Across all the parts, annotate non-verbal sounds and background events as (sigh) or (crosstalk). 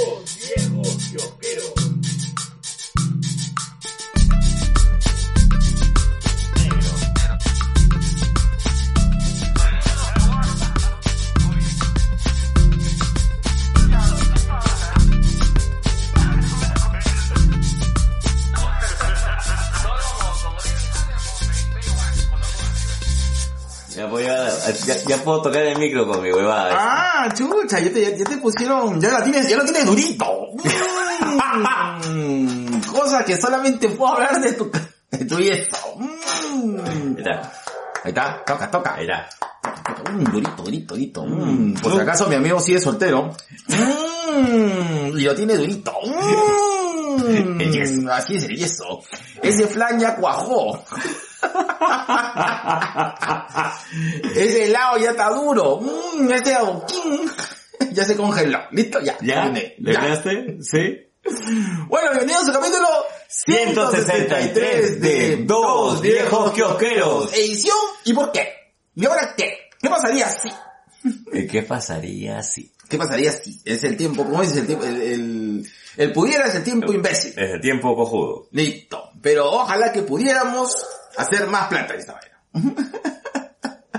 Dos viejos ya, ya puedo tocar el micro con mi huevada. Ah, chucha, ya te, ya te pusieron, ya la tienes, ya lo tienes durito. Mm, (laughs) cosa que solamente puedo hablar de tu, de tu viejo. Mm. Ahí está, Ahí está, toca, toca. ahí está. Mm, durito, durito, durito. Mm, por si acaso mi amigo sigue soltero. Y lo tiene durito. (laughs) El yeso. Así es el yeso. Ese flan ya cuajó. Ese helado ya está duro. Mm, ese adoquín ya se congeló. Listo, ya. ¿Ya? terminé. ¿Le Ya. enviaste? ¿Sí? Bueno, bienvenidos al capítulo 163 de Dos Viejos Kiosqueros. Edición, ¿y por qué? ¿Y ahora qué? ¿Qué pasaría si? ¿Y ¿Qué pasaría si? ¿Qué pasaría si? Es el tiempo, ¿cómo dices? El tiempo, el, el, el pudiera es el tiempo imbécil. Es el tiempo cojudo. Listo. Pero ojalá que pudiéramos hacer más plata en esta vaina. (laughs)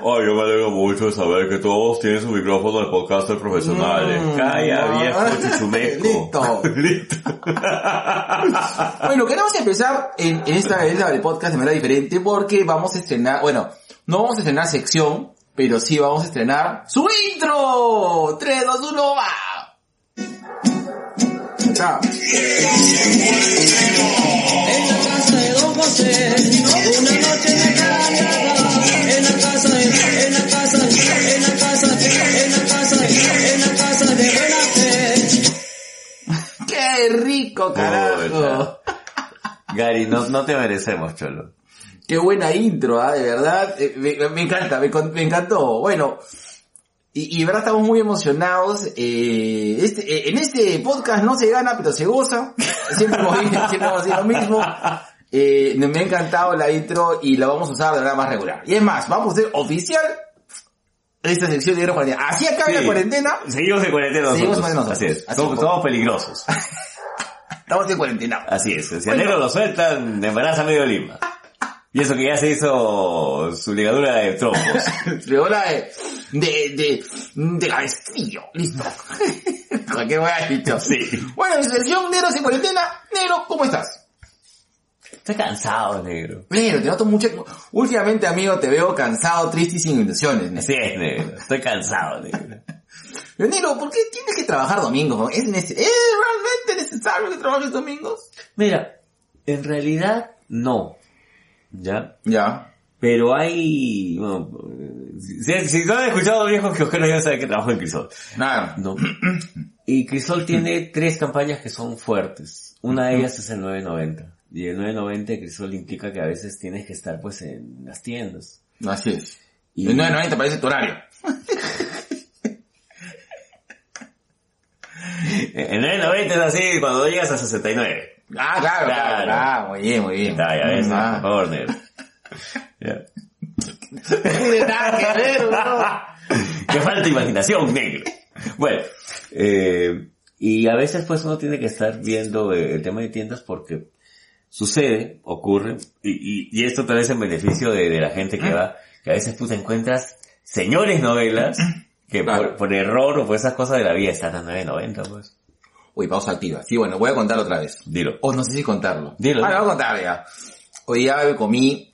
Ay, yo me alegro mucho de saber que todos tienen su micrófono de podcaster profesionales. Mm, Calla, no. viejo (laughs) chuchumeco. Listo. (laughs) Listo. Bueno, queremos empezar en, en esta vez del podcast de manera diferente porque vamos a estrenar, bueno, no vamos a estrenar sección, pero sí vamos a estrenar su intro. 3, 2, 1, va. Chao. José, una noche. En la casa de, en la casa, en la casa, en la casa, en la casa de buena fe. ¡Qué rico, carajo! Gary, no, no te merecemos, cholo. Qué buena intro, ¿ah? de verdad. Eh, me, me encanta, me, me encantó. Bueno, y, y de verdad estamos muy emocionados. Eh, este, eh, en este podcast no se gana, pero se goza. Siempre hemos, siempre hemos dicho lo mismo. Eh, me ha encantado la intro y la vamos a usar de verdad más regular. Y es más, vamos a hacer oficial esta sección de Negro Cuarentena. Así acabe Sí. la cuarentena, Seguimos en cuarentena Seguimos en cuarentena Así es. nosotros. Así somos, es. somos peligrosos. (laughs) estamos en cuarentena. Así es. Si Bueno. al negro lo sueltan, embaraza medio lima. Y eso que ya se hizo su ligadura de trompos. Fregona (laughs) de, de, de, de cabestrillo. Listo. (laughs) Voy a dicho. Sí. Bueno, en sección Negro sin cuarentena. Negro, ¿cómo estás? Estoy cansado, negro. Negro, te noto mucho. Últimamente, amigo, te veo cansado, triste y sin intenciones. Negro. Es, negro. Estoy cansado, negro. (laughs) Pero, negro, ¿por qué tienes que trabajar domingos? ¿Es, ¿Es realmente necesario que trabajes domingos? Mira, en realidad no. ¿Ya? Ya. Pero hay... bueno, si, si no han escuchado viejos kiosqueros ya saben que trabajo en Crisol. Nada. No. Y Crisol tiene tres campañas que son fuertes. Una de ellas es el 990. Y el 990 de Crisol implica que a veces tienes que estar pues en las tiendas. Así es. Y- Y no, no, te parece tu horario. (laughs) El 990 es así cuando llegas a 69. Ah, claro, claro. Claro. Ah, muy bien, muy bien. Está, ya ves, Ah. por favor, negro. Ya. Nada que ver, bro. Que falta imaginación, negro. Bueno, eh, y a veces pues uno tiene que estar viendo eh, el tema de tiendas porque sucede, ocurre, y, y, y esto tal vez en beneficio de, de la gente que va, que a veces pues encuentras señores novelas que Claro. por, por error o por esas cosas de la vida están a 9.90 pues. Uy, pausa activa. Sí, bueno, voy a contar otra vez. Dilo. O no sé si contarlo. Dilo. Ah, voy a contar ya. Hoy día me comí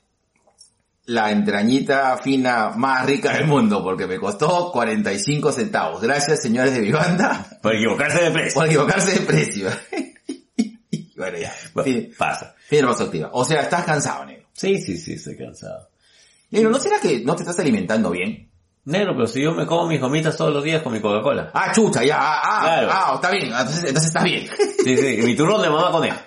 la entrañita fina más rica del mundo porque me costó 45 centavos. Gracias, señores de mi banda, Por equivocarse de precio. por equivocarse de precio. (laughs) bueno, ya. Bueno, Fin, pasa. fin de activa. O sea, estás cansado, negro. Sí, sí, sí, estoy cansado. Negro, ¿no será que no te estás alimentando bien? Negro, pero si yo me como mis gomitas todos los días con mi Coca-Cola. Ah, chucha, ya, ah, ah, Claro. ah, está bien, entonces, entonces está bien. (laughs) Sí, sí, mi turrón de mamá coneja.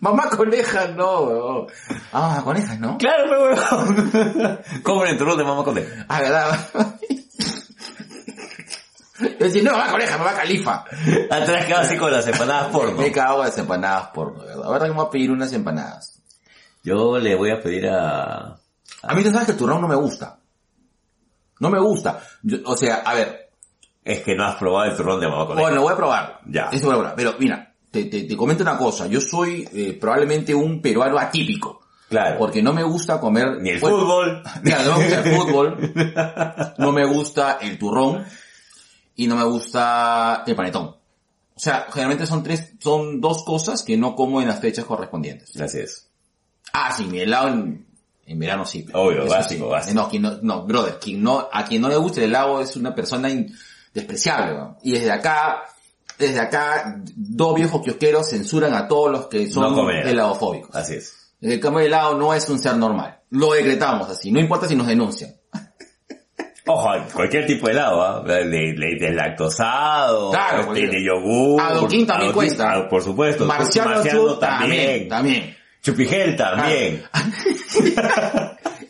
Mamá coneja, no, weón. Ah, mamá coneja, ¿no? Claro, pero huevón. (laughs) Compren el turrón de mamá coneja. Ah, ¿verdad? (laughs) (laughs) Yo decía, no, mamá coneja, mamá califa. (laughs) Atrás quedaba así con las empanadas porno. Me cago en las empanadas porno, ¿verdad? Ahora que me voy a pedir unas empanadas. Yo le voy a pedir a... A mí tú sabes que el turrón no me gusta. No me gusta. Yo- o sea, a ver, Es que no has probado el turrón de mamá conejo. Bueno, voy a probar. Ya. Eso voy a probar. Pero mira, te, te, te comento una cosa. Yo soy eh, probablemente un peruano atípico. claro. Porque no me gusta comer... Ni el fútbol. (laughs) Claro, no me gusta el fútbol. No me gusta el turrón. Y no me gusta el panetón. O sea, generalmente son tres, son dos cosas que no como en las fechas correspondientes. Así es. Ah, sí, mi helado en, en verano sí. Obvio, básico, básico. No, quien no, no, brother, quien no, a quien no le gusta el helado es una persona in- despreciable, ¿no? Y desde acá, desde acá, dos viejos kiosqueros censuran a todos los que son No heladofóbicos. Así es. El que come helado no es un ser normal. Lo decretamos así, no importa si nos denuncian. Ojo, cualquier tipo de helado, ¿ah? De, de, de lactosado, Claro, este, cualquier- de yogur. Adoquín también adoquín, cuesta. ah, por supuesto. Marciano, también, también. Chupigel también. (laughs)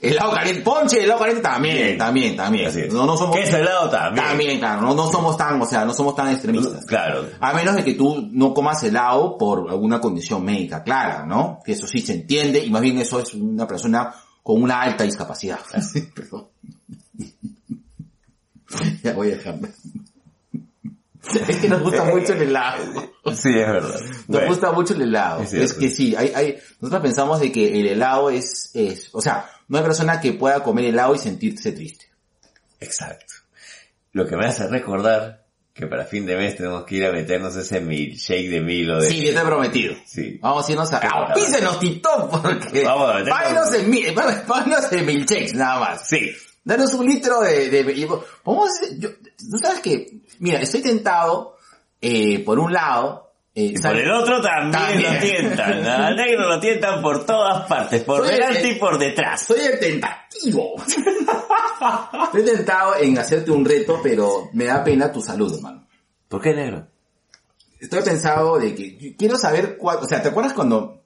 Helado caliente, ponche, helado caliente también, Bien. también, también. Así es. No, no somos, Queso helado también. también, claro, no, no somos tan, o sea, no somos tan extremistas. Claro. A menos de que tú no comas helado por alguna condición médica clara, ¿no? Que eso sí se entiende y más bien eso es una persona con una alta discapacidad. (laughs) Perdón. (laughs) ya voy a dejarme. (laughs) Es que nos gusta mucho el helado. Sí, es verdad. Nos Bueno, gusta mucho el helado. Es que sí, hay, hay, nosotros pensamos de que el helado es, es, o sea, no hay persona que pueda comer helado y sentirse triste. Exacto. Lo que me hace recordar que para fin de mes tenemos que ir a meternos ese milkshake de Milo de... Sí, yo te he prometido. Sí. Vamos a irnos a... ¡Auspícenos, Tito! Porque... Vamos a meternos- Páganos en, mi- (laughs) páganos en milkshakes, nada más. Sí. Danos un litro de... de, hacer- yo, Tú sabes que... Mira, estoy tentado, eh, por un lado... eh, Y por el otro también, También. lo tientan. Al negro lo tientan por todas partes, por Soy el- delante y por detrás. Soy el tentativo. Estoy tentado en hacerte un reto, pero me da pena tu salud, hermano. ¿Por qué negro? Estoy pensado de que quiero saber cuál, o sea, ¿te acuerdas cuando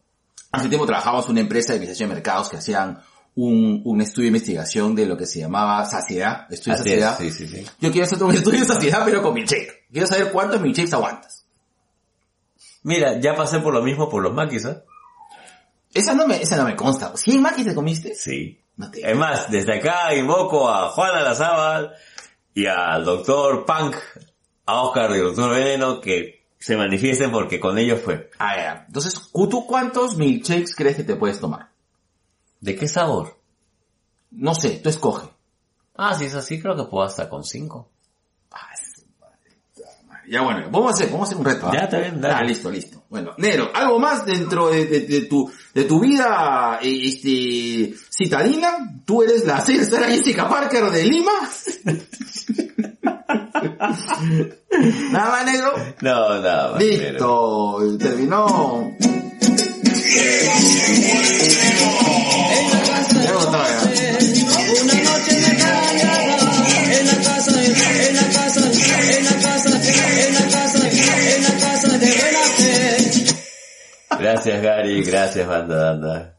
hace tiempo trabajamos en una empresa de administración de mercados que hacían un, un estudio de investigación de lo que se llamaba saciedad, estudio de Así es, saciedad? sí, sí, sí. Yo quiero hacer un (laughs) estudio de saciedad pero con milkshake. Quiero saber cuántos milkshakes aguantas. Mira, ya pasé por lo mismo por los maquis, ¿eh? Esa no me, esa no me consta. ¿100 maquis te comiste? Sí. No te... Es más, desde acá invoco a Juana Lazábal y al doctor Punk, a Oscar y al doctor Veneno que se manifiesten porque con ellos fue. Ah, ya. Entonces, ¿tú cuántos milkshakes crees que te puedes tomar? ¿De qué sabor? No sé, tú escoge. Ah, si es así, creo que puedo hasta con cinco. Ah. Ya bueno, vamos a hacer, vamos a hacer un reto. ¿ah? Ya, está bien, dale. Ah, listo, listo. Bueno, Negro, ¿algo más dentro de, de- de tu, de tu vida, eh, este, citadina? ¿Tú eres la Sarah Jessica Parker de Lima? (laughs) Nada más, negro. No, nada más. Listo, terminó. Gracias Gary, gracias banda Danda.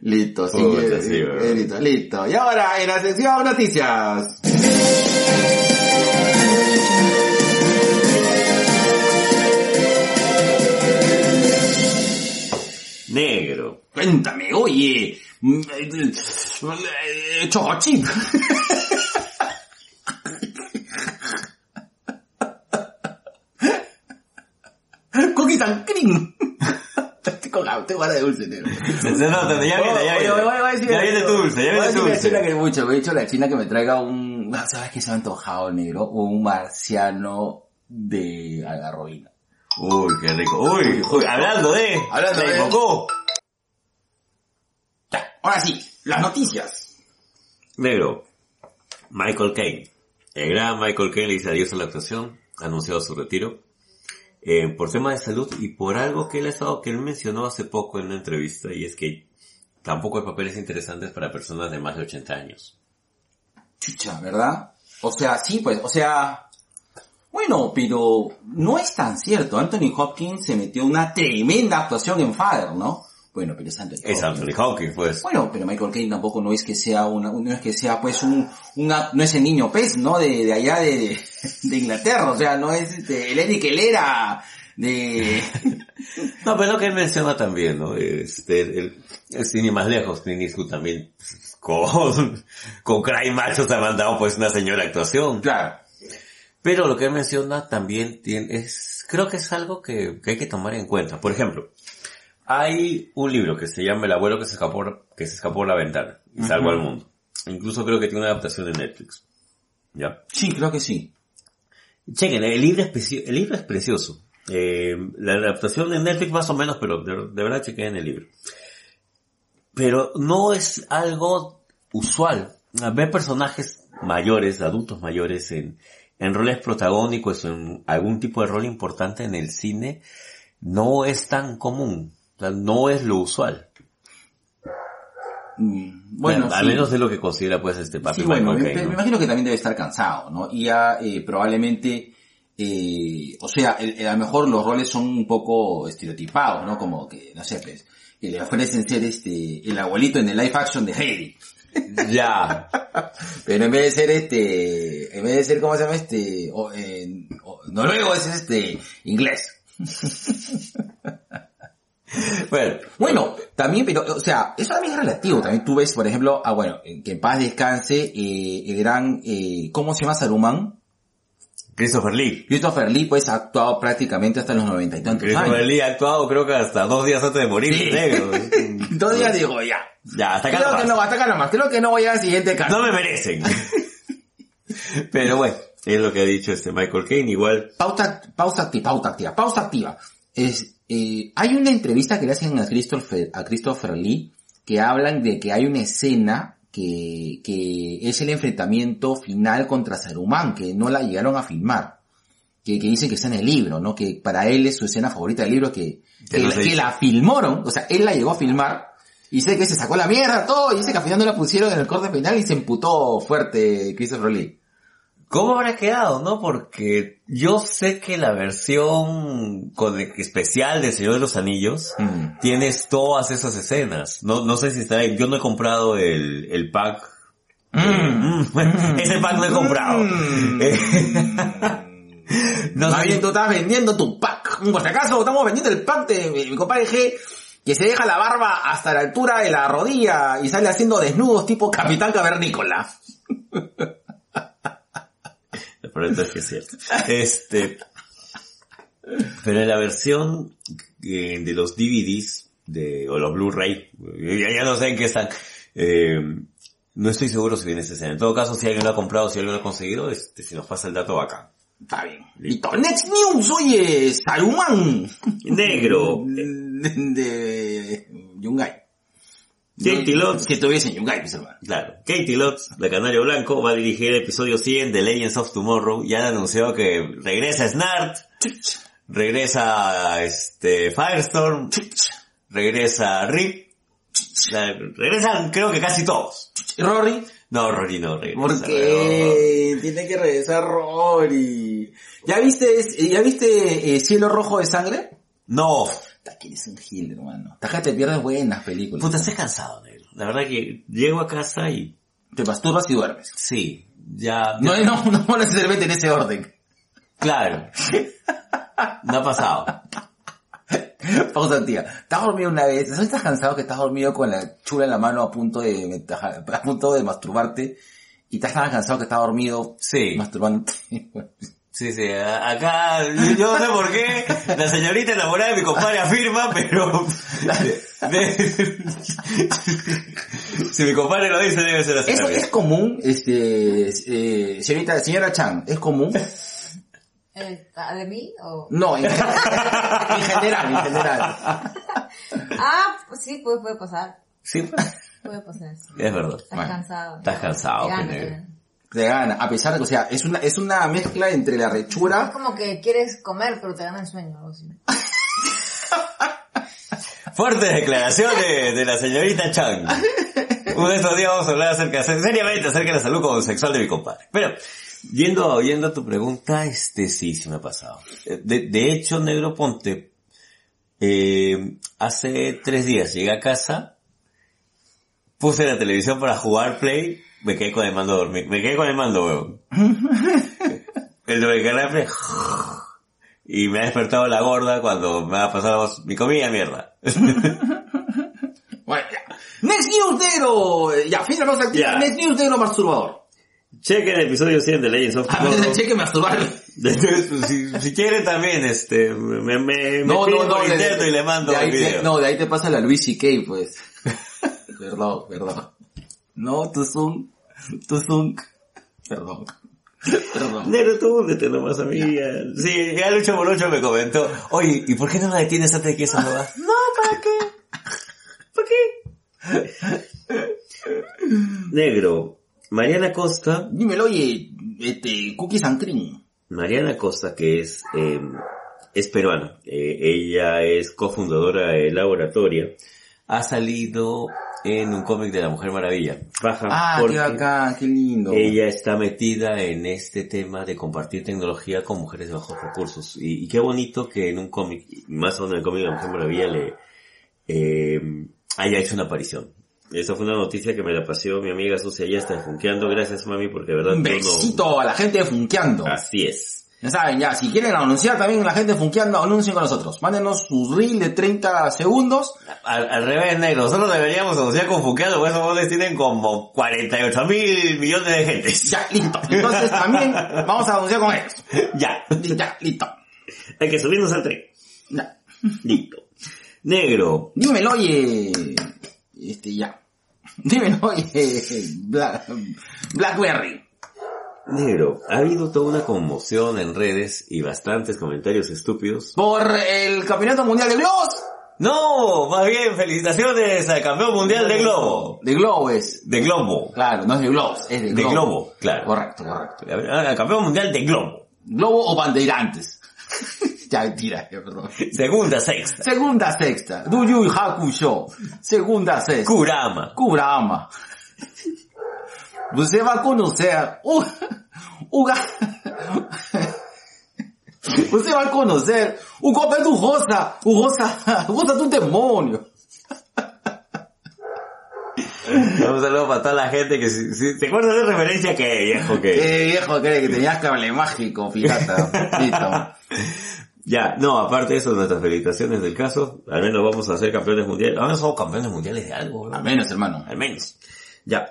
Listo, sí, Puta, sí, listo, listo. Y ahora, en la sección noticias. Negro. Cuéntame, oye, choco chip. Cookies and cream. Tengo ga- tengo ganas de dulce, negro. Se nota, ya viene, ya viene. Voy Ya viene tu dulce, ya voy viene tu a dulce. que mucho, me he dicho a la china que me traiga un, ¿sabes qué se me ha antojado, negro? Un marciano de algarrobina. Uy, qué rico. Uy, uy, hablando de... Hablando de-. Ya, ahora sí, las noticias. Negro. Michael Caine. El gran Michael Caine le dice adiós a la actuación, ha anunciado su retiro. eh, por temas de salud y por algo que él ha estado, que él mencionó hace poco en una entrevista y es que tampoco hay papeles interesantes para personas de más de 80 años. Chucha, ¿verdad? O sea, sí, pues, o sea, bueno, pero no es tan cierto. Anthony Hopkins se metió una tremenda actuación en Father, ¿no? Bueno, pero es Anthony Es Hopkins. Anthony Hopkins, pues. Bueno, pero Michael Caine tampoco no es que sea una, no es que sea pues un, una, no es el niño pez, ¿no? De, de allá de, de Inglaterra, o sea, no es este, el Eddie Kelera de, (laughs) No, pero lo que él menciona también, ¿no? Este, el, el cine más lejos, Clint Eastwood también con, (laughs) con Cry Macho se ha mandado pues una señora actuación. claro. Pero lo que menciona también tiene, es, creo que es algo que, que hay que tomar en cuenta. Por ejemplo, hay un libro que se llama El abuelo que se escapó, que se escapó por la ventana y salvó al mundo. Incluso creo que tiene una adaptación de Netflix. ¿Ya? Sí, creo que sí. Chequen, el libro es, el libro es precioso. Eh, la adaptación de Netflix más o menos, pero de, de verdad chequen el libro. Pero no es algo usual. Ver personajes mayores, adultos mayores en, en roles protagónicos, en algún tipo de rol importante en el cine, no es tan común. O sea, no es lo usual. Mm, Bueno, al menos de lo que considera pues este papi Sí, bueno, me, imagino que también debe estar cansado, ¿no? Y ya eh, probablemente, eh, o sea, el- el- a lo mejor los roles son un poco estereotipados, ¿no? Como que, no sé, pues, que le ofrecen ser este, el abuelito en el live action de Heidi. Ya. Pero en vez de ser este, en vez de ser, ¿cómo se llama este? O, eh, o- noruego es este, inglés. (laughs) Bueno, Bueno, también, pero, o sea, eso también es relativo. También tú ves, por ejemplo, ah, bueno, que en paz descanse, eh, el gran, eh, ¿cómo se llama Saruman? Christopher Lee. Christopher Lee, pues, ha actuado prácticamente hasta los noventa y tantos Christopher años. Lee ha actuado creo que hasta dos días antes de morir, Sí. negro. (laughs) Entonces ya digo, ya. Ya, hasta acá Creo nomás. que no, hasta acá nomás. Creo que no voy al siguiente caso. No me merecen. (laughs) Pero bueno, es lo que ha dicho este Michael Caine, igual. Pausa, pausa activa, pausa activa, pausa activa. Es, eh, hay una entrevista que le hacen a Christopher, a Christopher Lee que hablan de que hay una escena que, que es el enfrentamiento final contra Saruman, que no la llegaron a filmar. Que, que dicen que está en el libro, ¿no? Que para él es su escena favorita del libro, que, Que que, no la filmaron, o sea, él la llegó a filmar, y dice que se sacó la mierda, todo, y dice que al final no la pusieron en el corte final y se emputó fuerte Christopher Lee. ¿Cómo habrá quedado, no? Porque yo sé que la versión con el especial de Señor de los Anillos Mm. tienes todas esas escenas. No, no sé si está ahí. Yo no he comprado el, el pack. Mm. (laughs) Mm, Ese pack no he comprado. Mm. (laughs) No Más sé. bien tú estás vendiendo tu pack. Por si acaso estamos vendiendo el pack de mi, mi compadre G, que se deja la barba hasta la altura de la rodilla y sale haciendo desnudos tipo Capitán Cavernícola. (laughs) Pero entonces sí es cierto. Este, pero en la versión eh, de los DVDs de, o los Blu-ray, ya, ya no sé en qué están, eh, no estoy seguro si viene esa escena. En todo caso, si alguien lo ha comprado, si alguien lo ha conseguido, este, si nos pasa el dato acá. Está bien. Listo. Next News, oye, Saruman. Negro. (laughs) De, de Yungay. Katie Lotz. Que tuviese Yungay, pues hermano. Claro, Katie Lotz, de Canario Blanco, va a dirigir el episodio 100 de Legends of Tomorrow. Ya han anunciado que regresa Snart, regresa este Firestorm, regresa Rip, la- regresan creo que casi todos. Rory. No, Rory no regresa. Porque tiene que regresar Rory. ¿Ya viste, ya viste eh, Cielo Rojo de Sangre? No, Puta, ¿Quién es un gil, hermano? Taja te pierdes buenas películas. puta, estoy cansado, negro. La verdad que llego a casa y Te masturbas y duermes. sí, ya, No, no, no necesariamente en ese orden. claro. No ha pasado. Pausa, tía. ¿Estás dormido una vez? ¿No estás cansado que estás dormido con la chula en la mano a punto de, a punto de masturbarte? Y estás tan cansado que estás dormido Sí. masturbándote. (laughs) Sí, sí, acá, yo no sé por qué, la señorita enamorada de mi compadre afirma, pero... de- si mi compadre lo dice, debe ser así. Eso es común, este, eh, señorita, señora Chan, ¿es común? Eh, ¿De mí? O... No, en, en general, en general. (laughs) Ah, pues sí, puede, puede pasar. Sí, Puede pasar. sí. es verdad. Estás Bueno, cansado. estás cansado, Te gana, a pesar de que, o sea, es una, es una mezcla entre la Es rechura, como que quieres comer, pero te gana el sueño. (laughs) Fuertes declaraciones de la señorita Chang. Uno de estos días vamos a hablar acerca, seriamente acerca de la salud sexual de mi compadre. Pero, yendo, yendo a tu pregunta, este sí, sí me ha pasado. De, de hecho, Negro Ponte, eh, hace tres días llegué a casa, puse la televisión para jugar Play, me quedé con el mando a dormir. Me quedé con el mando, weón. (laughs) El Play, y me ha despertado la gorda cuando me ha pasado mi comida, mierda. (laughs) Bueno, ya. Next News Negro. Ya, fin de la. Ya. Next News Negro masturbador. Chequen el episodio 100 de Legends of A ver, Tomorrow. (laughs) cheque masturbar. si, si quieren también, este, me, me, No, me no, no, interno y le mando el te- video. no, de ahí te pasa la Luis C.K. pues. perdón, perdón. No, tu Zoom, tu Zoom. Perdón. Perdón. Negro, tú húndete nomás, amiga. Sí, ya Lucho Morocho me comentó, oye, ¿y por qué no la detienes antes de que esa va? (laughs) No, ¿para qué? ¿Por qué? Negro, Mariana Costa, Dímelo, oye, este, Cookies and Cream. Mariana Costa, que es, eh, es peruana, eh, ella es cofundadora de Laboratoria, ha salido en un cómic de la Mujer Maravilla. Baja Ah, porque qué lindo. ella está metida en este tema de compartir tecnología con mujeres de bajos recursos. Y, y qué bonito que en un cómic, más aún en el cómic de la Mujer Maravilla, le eh, haya hecho una aparición. Esa fue una noticia que me la paseó mi amiga Sucia, ya está funkeando. Gracias mami, porque de verdad Un tú no- besito a la gente de Funkeando. Así es. Ya saben, ya, si quieren anunciar también la gente Funkeando, anuncien con nosotros. Mándenos sus reel de 30 segundos. Al, al revés, negro. Nosotros deberíamos anunciar con Funkeando, porque esos tienen como 48 mil millones de gente. (laughs) Ya, listo. Entonces también vamos a anunciar con ellos. (laughs) ya. Ya, listo. Hay que subirnos al tren. Ya. Listo. Negro. Dímelo, oye. Este, ya. Dímelo, oye. Bla- Blackberry. Negro, ha habido toda una conmoción en redes y bastantes comentarios estúpidos. Por el Campeonato Mundial de Globos. No, más bien felicitaciones al campeón mundial de globo. De Globo es. De globo. Claro, no es de Globos, es de De Globo. globo, claro. Correcto, correcto. Al campeón mundial de globo. Globo o bandeirantes. (laughs) ya, mentira, perdón. Segunda sexta. Segunda sexta. You Hakusho. Segunda sexta. Kurama. Kurama. Você vai conhecer o, o Você vai conhecer o golpe do Rosa, o Rosa, Rosa do demônio. Un saludo para toda la gente que si, si- te acuerdas de referencia que viejo que. Qué viejo cree que tenías cable mágico, pirata. (laughs) Ya, no, aparte de eso, nuestras felicitaciones del caso, al menos vamos a ser campeones mundiales. Al menos somos campeones mundiales de algo, ¿no? Al menos, hermano. Al menos. Ya.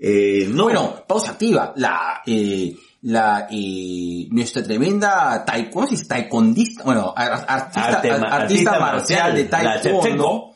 Eh, no. Bueno, pausa activa. La, eh, la, eh, nuestra tremenda taekwondo, ¿cómo se dice? Taekwondista, bueno, ar- artista, Arte ar- artista artista marcial de taekwondo.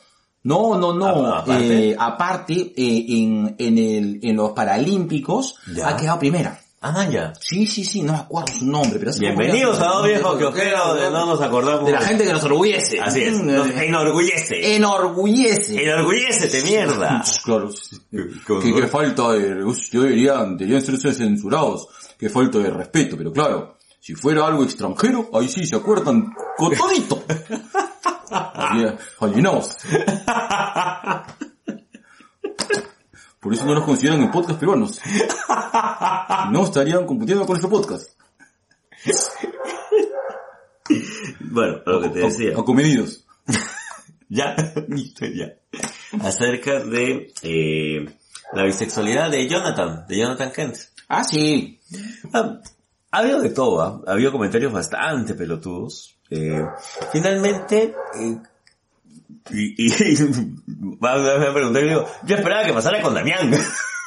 No, no, no. Ah, aparte. Eh, aparte, eh, en, en el, en los paralímpicos, Ya. ha quedado primera. Ah, man, ya. Sí, sí, sí, no me acuerdo su nombre, pero Bienvenidos a dos viejos que ojero, de no nos acordamos. De la gente que nos orgullece. Así es, Mm, nos eh, enorgullece. enorgullece. Enorgullécete, mierda. (laughs) Claro, que, que falta de, uy, deberían, deberían ser censurados, que falta de respeto, pero claro, si fuera algo extranjero, ahí sí se acuerdan con todito. (laughs) Alineados. (laughs) Por eso no nos consideran en podcast peruanos. No estarían compitiendo con nuestro podcast. Bueno, lo que te decía. Acomedidos. (laughs) Ya, listo, ya. Acerca de eh, la bisexualidad de Jonathan, de Jonathan Kent. Ah, sí. Ah, ha habido de todo, ¿ah? ha habido comentarios bastante pelotudos. Eh, finalmente, eh, y, y (laughs) va a preguntar y digo, yo esperaba que pasara con Damián,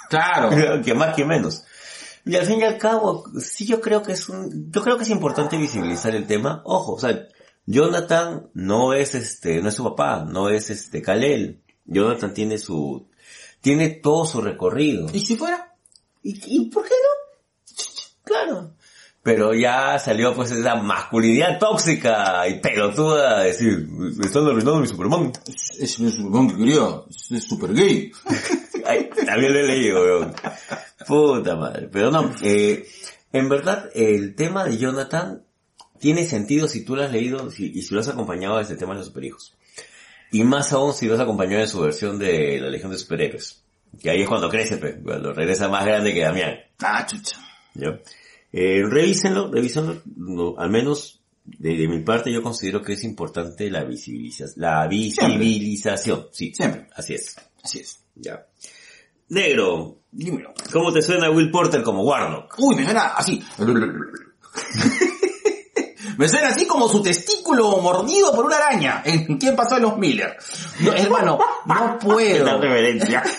Claro. (laughs) que más que menos. Y al fin y al cabo, sí yo creo que es un, yo creo que es importante visibilizar el tema. Ojo, o sea, Jonathan no es este, no es su papá, no es este Kalel. Jonathan tiene su, tiene todo su recorrido. ¿Y si fuera? ¿Y, y por qué no? Claro. Pero ya salió pues esa masculinidad tóxica y pelotuda, de decir, me están arruinando mi Superman. Es, es un Superman que quería, es, es super gay. (laughs) Ay, también lo he leído, weón. Puta madre. Pero no, eh, en verdad, el tema de Jonathan tiene sentido si tú lo has leído si- y si lo has acompañado de este tema de los superhijos. Y más aún si lo has acompañado de su versión de la Legión de Superhéroes. Que ahí es cuando crece, pues, cuando regresa más grande que Damián. Ah, chucha. Eh, revísenlo, revísenlo, no, al menos de, de mi parte yo considero que es importante la visibilización, la visibilización, sí, Siempre. así es, Así es. ya. Negro, Dímelo. ¿cómo te suena Will Porter como Warnock? Uy, me suena así. (laughs) me suena así como su testículo mordido por una araña. ¿En quién pasó en los Miller? No, hermano, no (laughs) puedo. La reverencia. (laughs)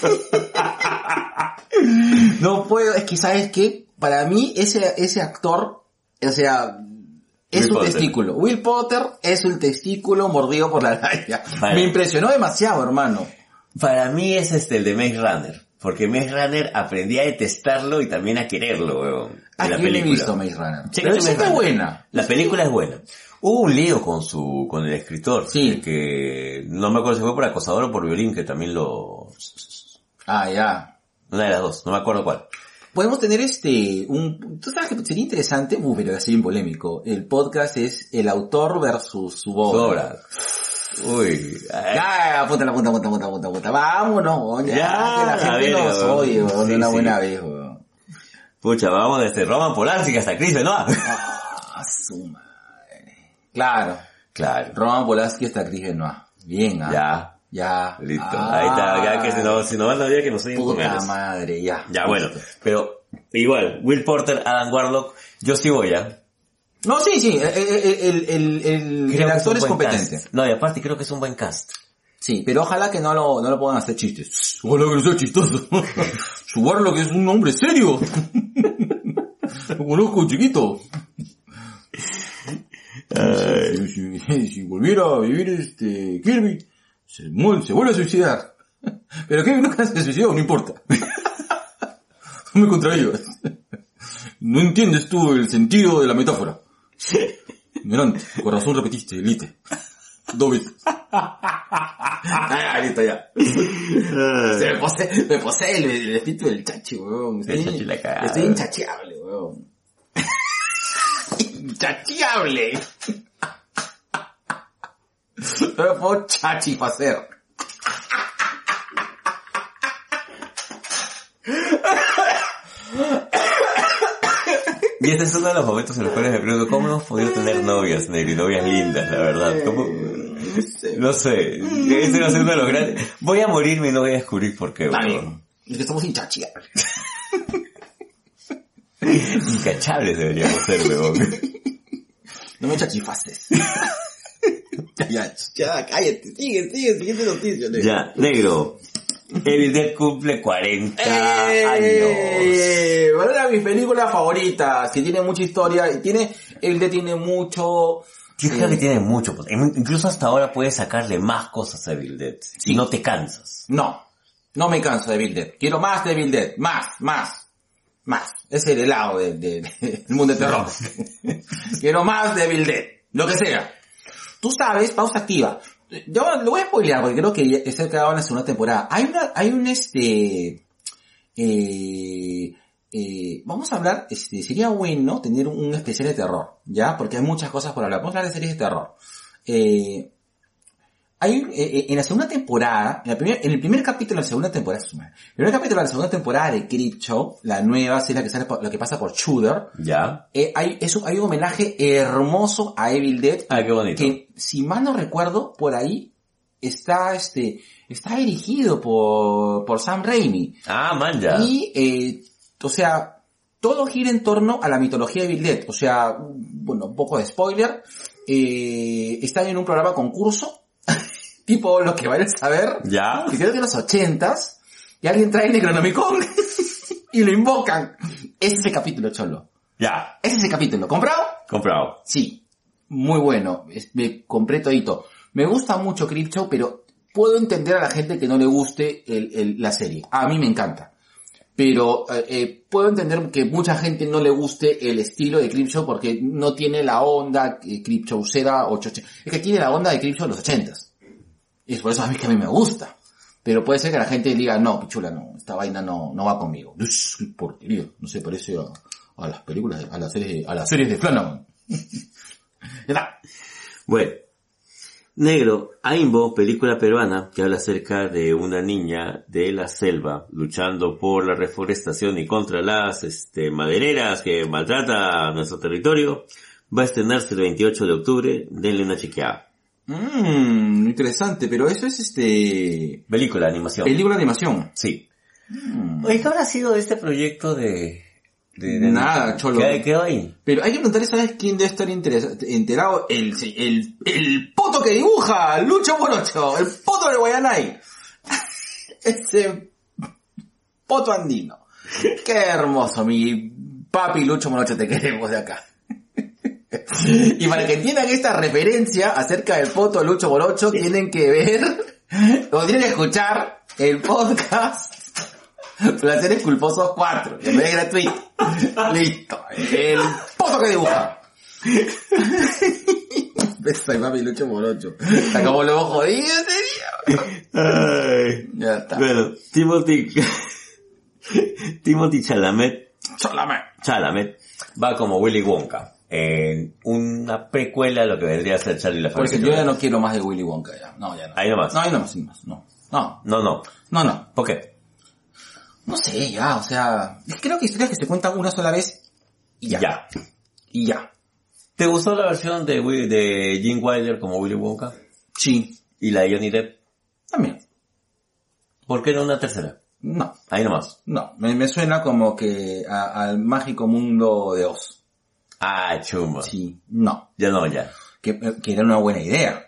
No puedo. Es que, ¿sabes qué? Para mí ese, ese actor, o sea, es Will un Potter. testículo. Will Potter es un testículo mordido por la araña. Vale. Me impresionó demasiado, hermano. Para mí es este el de Maze Runner. Porque Maze Runner aprendí a detestarlo y también a quererlo, weón. Ah, la no he película. visto Maze Runner. Pero Maze está Runner. buena. La película es buena. Hubo un lío con su, con el escritor. Sí. Que no me acuerdo si fue por acosador o por violín, que también lo, Ah, ya. una de las dos, no me acuerdo cuál. Podemos tener este, un, tú sabes que sería interesante, uh, pero va a ser bien polémico. El podcast es el autor versus su Su obra. obra. Uy, ay, Ya, puta la puta, puta, puta, puta, puta. Vámonos, weón, ya, que la gente ver, nos oye, de Sí, una sí. buena vez, weón. pucha, vamos desde Roman Polanski hasta Chris Benoit. Ah, su madre. Claro, claro. Roman Polanski está Cris Benoit. Bien, ah. Ya. Ya. Listo. Ah, Ahí está, ya que si no, si no van a que nos oyen con Puta madre, ya. Ya, bueno. Pero, igual, Will Porter, Adam Warlock, yo sí voy, ¿ya? No, sí, sí, el, el, el, el, el actor es competente. cast. No, y aparte creo que es un buen cast. Sí, pero ojalá que no lo, no lo a hacer chistes. Ojalá que no sea chistoso. (laughs) Su Warlock es un hombre serio. (laughs) Lo conozco chiquito. Si, si- si- si volviera a vivir este Kirby, se, vuelve a suicidar. (laughs) Pero Kirby nunca se suicidó, no importa. (laughs) No me contradigas. (laughs) No entiendes tú el sentido de la metáfora. Ignorante, con razón repetiste, elite. Dos veces. Ah, listo ya. Se me posee, me posee el, el espíritu del chachi, weón. El chachi la cagada. Estoy inchacheable, weón. Inchacheable. Chachi hacer. Y este es uno de los momentos en los cuales me pregunto, ¿cómo hemos podido tener novias, Negri? Novias lindas, la verdad. ¿Cómo? No sé. Este va a ser uno de los grandes... Voy a morirme y no voy a descubrir por qué, bien. Es que somos inchacheables. (laughs) Incachables deberíamos ser, weón. No me chachifaces. (laughs) (laughs) ya, ya, cállate. Sigue, sigue, siguiente noticia. negro. Ya, negro. Evil Dead cumple 40 años. ¡Eh! Una de mis películas favoritas, que tiene mucha historia, tiene, de tiene mucho, Yo creo que tiene mucho. pues, Incluso hasta ahora puedes sacarle más cosas a Evil Dead. Si no te cansas. no, no me canso de Bill Dead, quiero más de Bill Dead, más, más, más, es el helado de- de- de- del mundo de terror. (laughs) quiero más de Bill Dead, lo que sea. Tú sabes, pausa activa. Yo lo voy a spoilear porque creo que ya quedado en la segunda temporada. Hay una, hay un este, eh, eh, vamos a hablar, este, sería bueno tener un especial de terror, ¿ya? Porque hay muchas cosas por hablar. Vamos a hablar de series de terror. Eh, hay, eh, eh, en la segunda temporada, en, la primer- en el primer capítulo de la segunda temporada, el primer capítulo de la segunda temporada de Creepshow, la nueva serie que sale por- lo que pasa por Shooter, ¿Ya? eh, hay, es un- hay un homenaje hermoso a Evil Dead, Ah, qué bonito. que si mal no recuerdo, por ahí está este, está dirigido por, por Sam Raimi. Ah, man, ya. Y, eh, o sea, todo gira en torno a la mitología de Evil Dead. O sea, bueno, un poco de spoiler. Eh, están en un programa concurso, tipo lo que vayan a saber, ¿Ya? que creo que en los ochentas, y alguien trae el Necronomicon (laughs) y lo invocan. Ese es el capítulo, cholo. Ya. Ese es el capítulo. ¿Comprado? Comprado. Sí. Muy bueno. Es- Me compré todito. Me gusta mucho Creepshow, pero puedo entender a la gente que no le guste el- el- la serie. A mí me encanta. Pero eh, eh, puedo entender que mucha gente no le guste el estilo de Creepshow porque no tiene la onda eh, Creepshowcera 8 Es que tiene la onda de Creepshow de los 80s. Y es por eso a mí que a mí me gusta. Pero puede ser que la gente diga, no, pichula, no, esta vaina no, no va conmigo. Ush, qué porquería. No se parece a, las películas, a las series, a las series de Flanagan. (laughs) Bueno. Negro, Aimbo, película peruana que habla acerca de una niña de la selva luchando por la reforestación y contra las este, madereras que maltrata nuestro territorio. Va a estrenarse el 28 de octubre. Denle una chequeada. Mmm, interesante, pero eso es este... Película, animación. Película de animación. sí. Mm. Oye, ¿qué habrá sido de este proyecto de... de, de- Nada, cholo. ¿Qué quedó ahí? Pero hay que preguntarle, ¿sabes quién debe estar enterado? El, el, el poto que dibuja, Lucho Morocho, el poto de Guayanay. (laughs) Ese poto andino. Qué hermoso, mi Papi Lucho Morocho, te queremos de acá. (laughs) y para que entiendan esta referencia acerca del foto de Lucho Morocho, tienen que ver, (laughs) o tienen que escuchar el podcast (laughs) Placeres Culposos 4, que es gratuito. Listo. El foto que dibuja. De papi Lucho Morocho. Está como lo jodido. Ay. Ya está. Bueno, Timothy, Timothy Chalamet, Solamente. Chalamet va como Willy Wonka en una precuela lo que vendría a ser Charlie la Porque yo ya no quiero más de Willy Wonka ya. No, ya no. Ahí nomás. No, ahí nomás, ahí nomás. No. No. No, no. No, no. ¿Por qué? No sé, ya, o sea, creo que historias que se cuentan una sola vez y ya. Ya. Y ya. ¿Te gustó la versión de, Wi- de Gene Wilder como Willy Wonka? Sí. ¿Y la de Johnny Depp? También. ¿Por qué no una tercera? No. Ahí nomás. No. Me, me suena como que a- al mágico mundo de Oz. Ah, chuma. Sí. No. Ya no, ya. Que, que era una buena idea.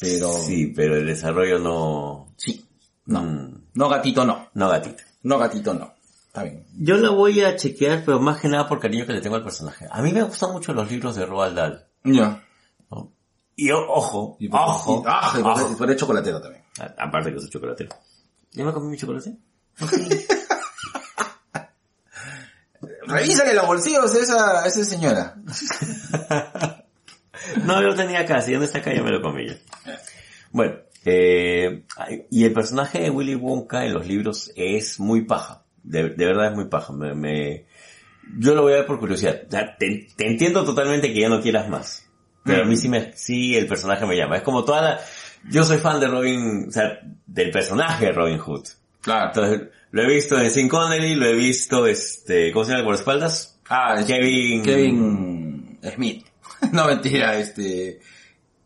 Pero... Sí, pero el desarrollo no... Sí. No. Mm, No gatito no. no gatito. No gatito no. Está bien. Yo la voy a chequear, pero más que nada por cariño que le tengo al personaje. A mí me gustan mucho los libros de Roald Dahl. Ya. ¿no? Y ojo, Y por, ojo, y- ah, y por- ojo. y por el chocolatero también. A- Aparte que soy chocolatero. ¿Ya me comí mi chocolate? (laughs) Revísale los bolsillos a esa, esa señora. (laughs) No, yo lo tenía acá, si no está acá ya me lo comí yo. Bueno, eh, y el personaje de Willy Wonka en los libros es muy paja. De, de verdad es muy paja. Me, me- yo lo voy a ver por curiosidad. Te, te entiendo totalmente que ya no quieras más. Pero a mí sí me, sí el personaje me llama. Es como toda la, yo soy fan de Robin, o sea, del personaje de Robin Hood. Claro. Entonces, lo he visto en Sin Connery, lo he visto, este, ¿cómo se llama el guardaespaldas? Ah, Kevin... Kevin Smith. (laughs) no mentira, este...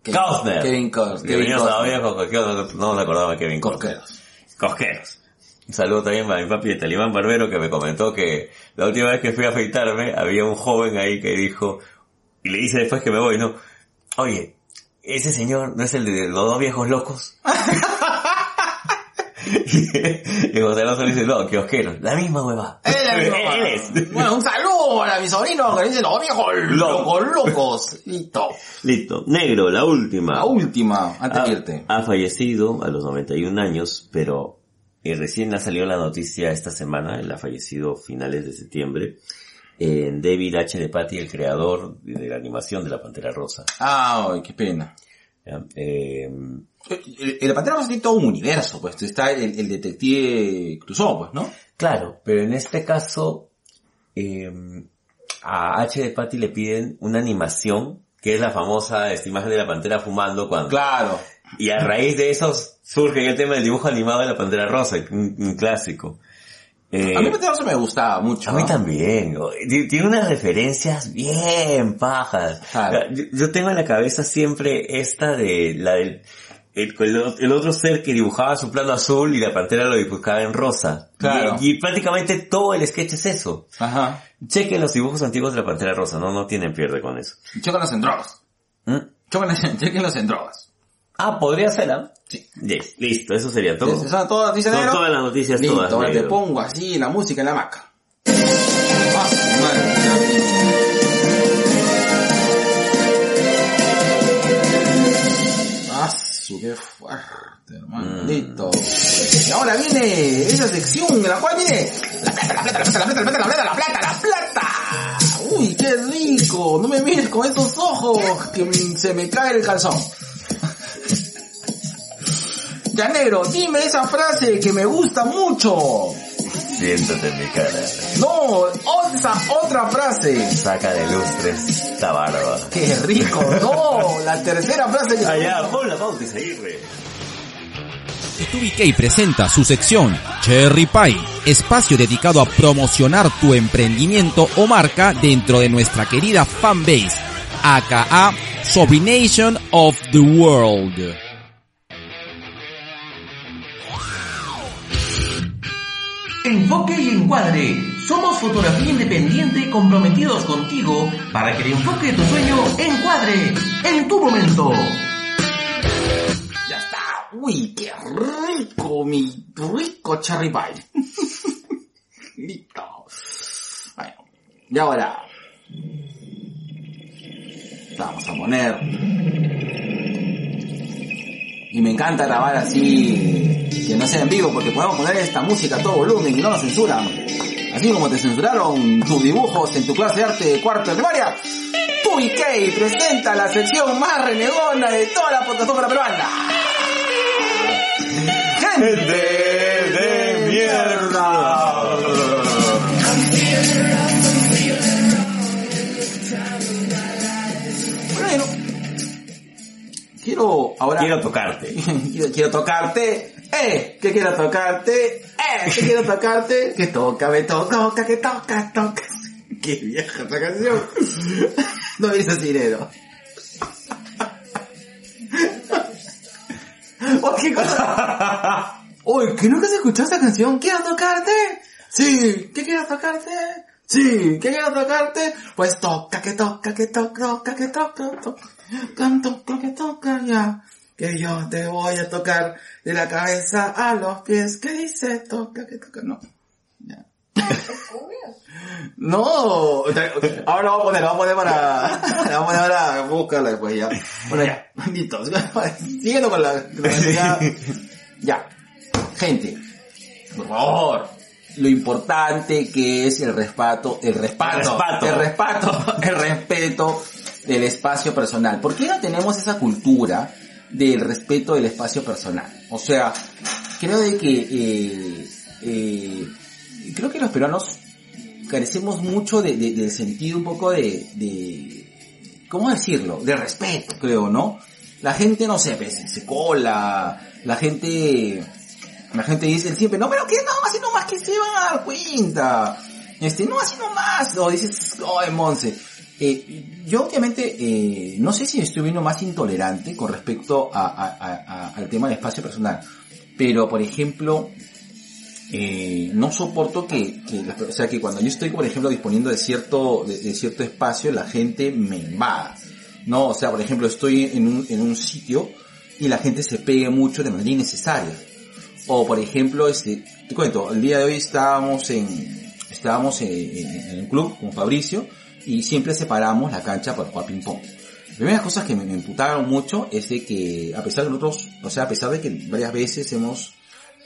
Kevin- Costner. Kevin Costner. Costner. con cualquier- no, no me acordaba de Kevin. Cosqueros. Cosqueros. Un saludo también para mi papi de Talibán Barbero que me comentó que la última vez que fui a afeitarme había un joven ahí que dijo, y le dice después que me voy, ¿no? Oye, ese señor no es el de los dos viejos locos. (laughs) y José Alonso le dice, no, kiosqueros, la misma hueva. Es, (laughs) es. Bueno, un saludo para mi sobrino que dice los viejos locos, locos. Listo. Listo. Negro, la última. La última, antes ha, de irte. ha fallecido a los 91 años, pero eh, recién ha salido la noticia esta semana, él ha fallecido a finales de septiembre, eh, David H. de Patty, el creador de la animación de La Pantera Rosa. Ay, qué pena. ¿Ya? Eh, El, el Pantera Rosa tiene todo un universo, pues. Está el, el detective Clouseau, pues, ¿no? claro, pero en este caso, eh, a H. de Patty le piden una animación, que es la famosa esta imagen de la pantera fumando cuando... Claro. Y a raíz de eso surge el tema del dibujo animado de la Pantera Rosa, un, un clásico. Eh, A mí Rosa me gustaba mucho. a mí ¿no? también. Tiene unas referencias bien pajas. Claro. Yo, yo tengo en la cabeza siempre esta de la del el, otro ser que dibujaba su plano azul y la pantera lo dibujaba en rosa. Claro. Y, y prácticamente todo el sketch es eso. Ajá. Chequen los dibujos antiguos de la pantera rosa, no, no tienen pierde con eso. Chócanos en drogas. ¿Mm? Chéquenlos (laughs) en drogas. Ah, podría ser, ¿ah? Sí. Yes, listo, eso sería todo. ¿Esas son todas noticias Son negro? todas las noticias, Listo, todas, ahora te pongo así la música en la maca. Ah, su. Ah, su qué fuerte, hermano. Mm. Listo. Y ahora viene esa sección en la cual viene la plata, la plata, la plata, la plata, la plata, la plata, la plata. Uy, qué rico. No me mires con esos ojos que se me cae el calzón. Ya negro, dime esa frase que me gusta mucho. Siéntate en mi cara. No, esa otra frase. Saca de lustres esta barba. Qué rico, no, la tercera frase que... Allá, pon la pauta y seguirle. TubiK presenta su sección Cherry Pie, espacio dedicado a promocionar tu emprendimiento o marca dentro de nuestra querida fanbase, aka Sobrination of the World. Enfoque y encuadre. Somos fotografía independiente comprometidos contigo para que el enfoque de tu sueño encuadre en tu momento. Ya está. Uy, qué rico, mi rico cherry pie. (laughs) Listo. Bueno, Y ahora. Vamos a poner. Y me encanta grabar así, que no sea en vivo, porque podemos poner esta música a todo volumen y no nos censuran. Así como te censuraron tus dibujos en tu clase de arte de cuarto de primaria, Puy presenta la sección más renegona de toda la plataforma peruana. ¡Gente de mierda! Quiero ahora... Quiero tocarte. (laughs) quiero, quiero tocarte, eh, que quiero tocarte, eh, que quiero tocarte, (laughs) que toca, me toca, toca, que toca, toca. (laughs) Qué vieja esta canción. No me dice dinero. Oh, qué cosa. Uy, que nunca has escuchado esta canción. ¿Quiero tocarte? Sí, ¿qué quiero tocarte? Sí, ¿qué quiero tocarte? Pues toca, que toca, que toca, toca, que toca, toca, toca, que toca, ya. Que yo te voy a tocar de la cabeza a los pies. ¿Qué dice? Toca, que toca, no. Ya. No, ahora lo vamos a poner, lo vamos a poner para, lo vamos a poner para buscarla después ya. Bueno ya, listo, siguiendo con la, con la ya, ya, gente, por favor, lo importante que es el respeto, el respeto, Respato. el respeto, el respeto del espacio personal. ¿Por qué no tenemos esa cultura del respeto del espacio personal? O sea, creo de que, eh, eh, creo que los peruanos carecemos mucho de, de- del sentido un poco de, de, ¿cómo decirlo? De respeto, creo, ¿no? La gente, no sé, pues, se cola, la gente, la gente dice siempre, no, pero que no, así nomás que se van a dar cuenta. Este, no, así nomás, o dices, oh, Monse. Eh, yo obviamente, eh, no sé si estoy viendo más intolerante con respecto a, a- al tema del espacio personal, pero por ejemplo, eh, no soporto que, o sea, que cuando yo estoy, por ejemplo, disponiendo de cierto, de, cierto espacio, la gente me invada. No, o sea, por ejemplo, estoy en un, en un sitio y la gente se pegue mucho de manera innecesaria. O por ejemplo, este, te cuento, el día de hoy estábamos en, estábamos en, en- en el club con Fabricio y siempre separamos la cancha para jugar ping pong. Las primeras cosas que me, me imputaron mucho es de que, a pesar de nosotros, o sea, a pesar de que varias veces hemos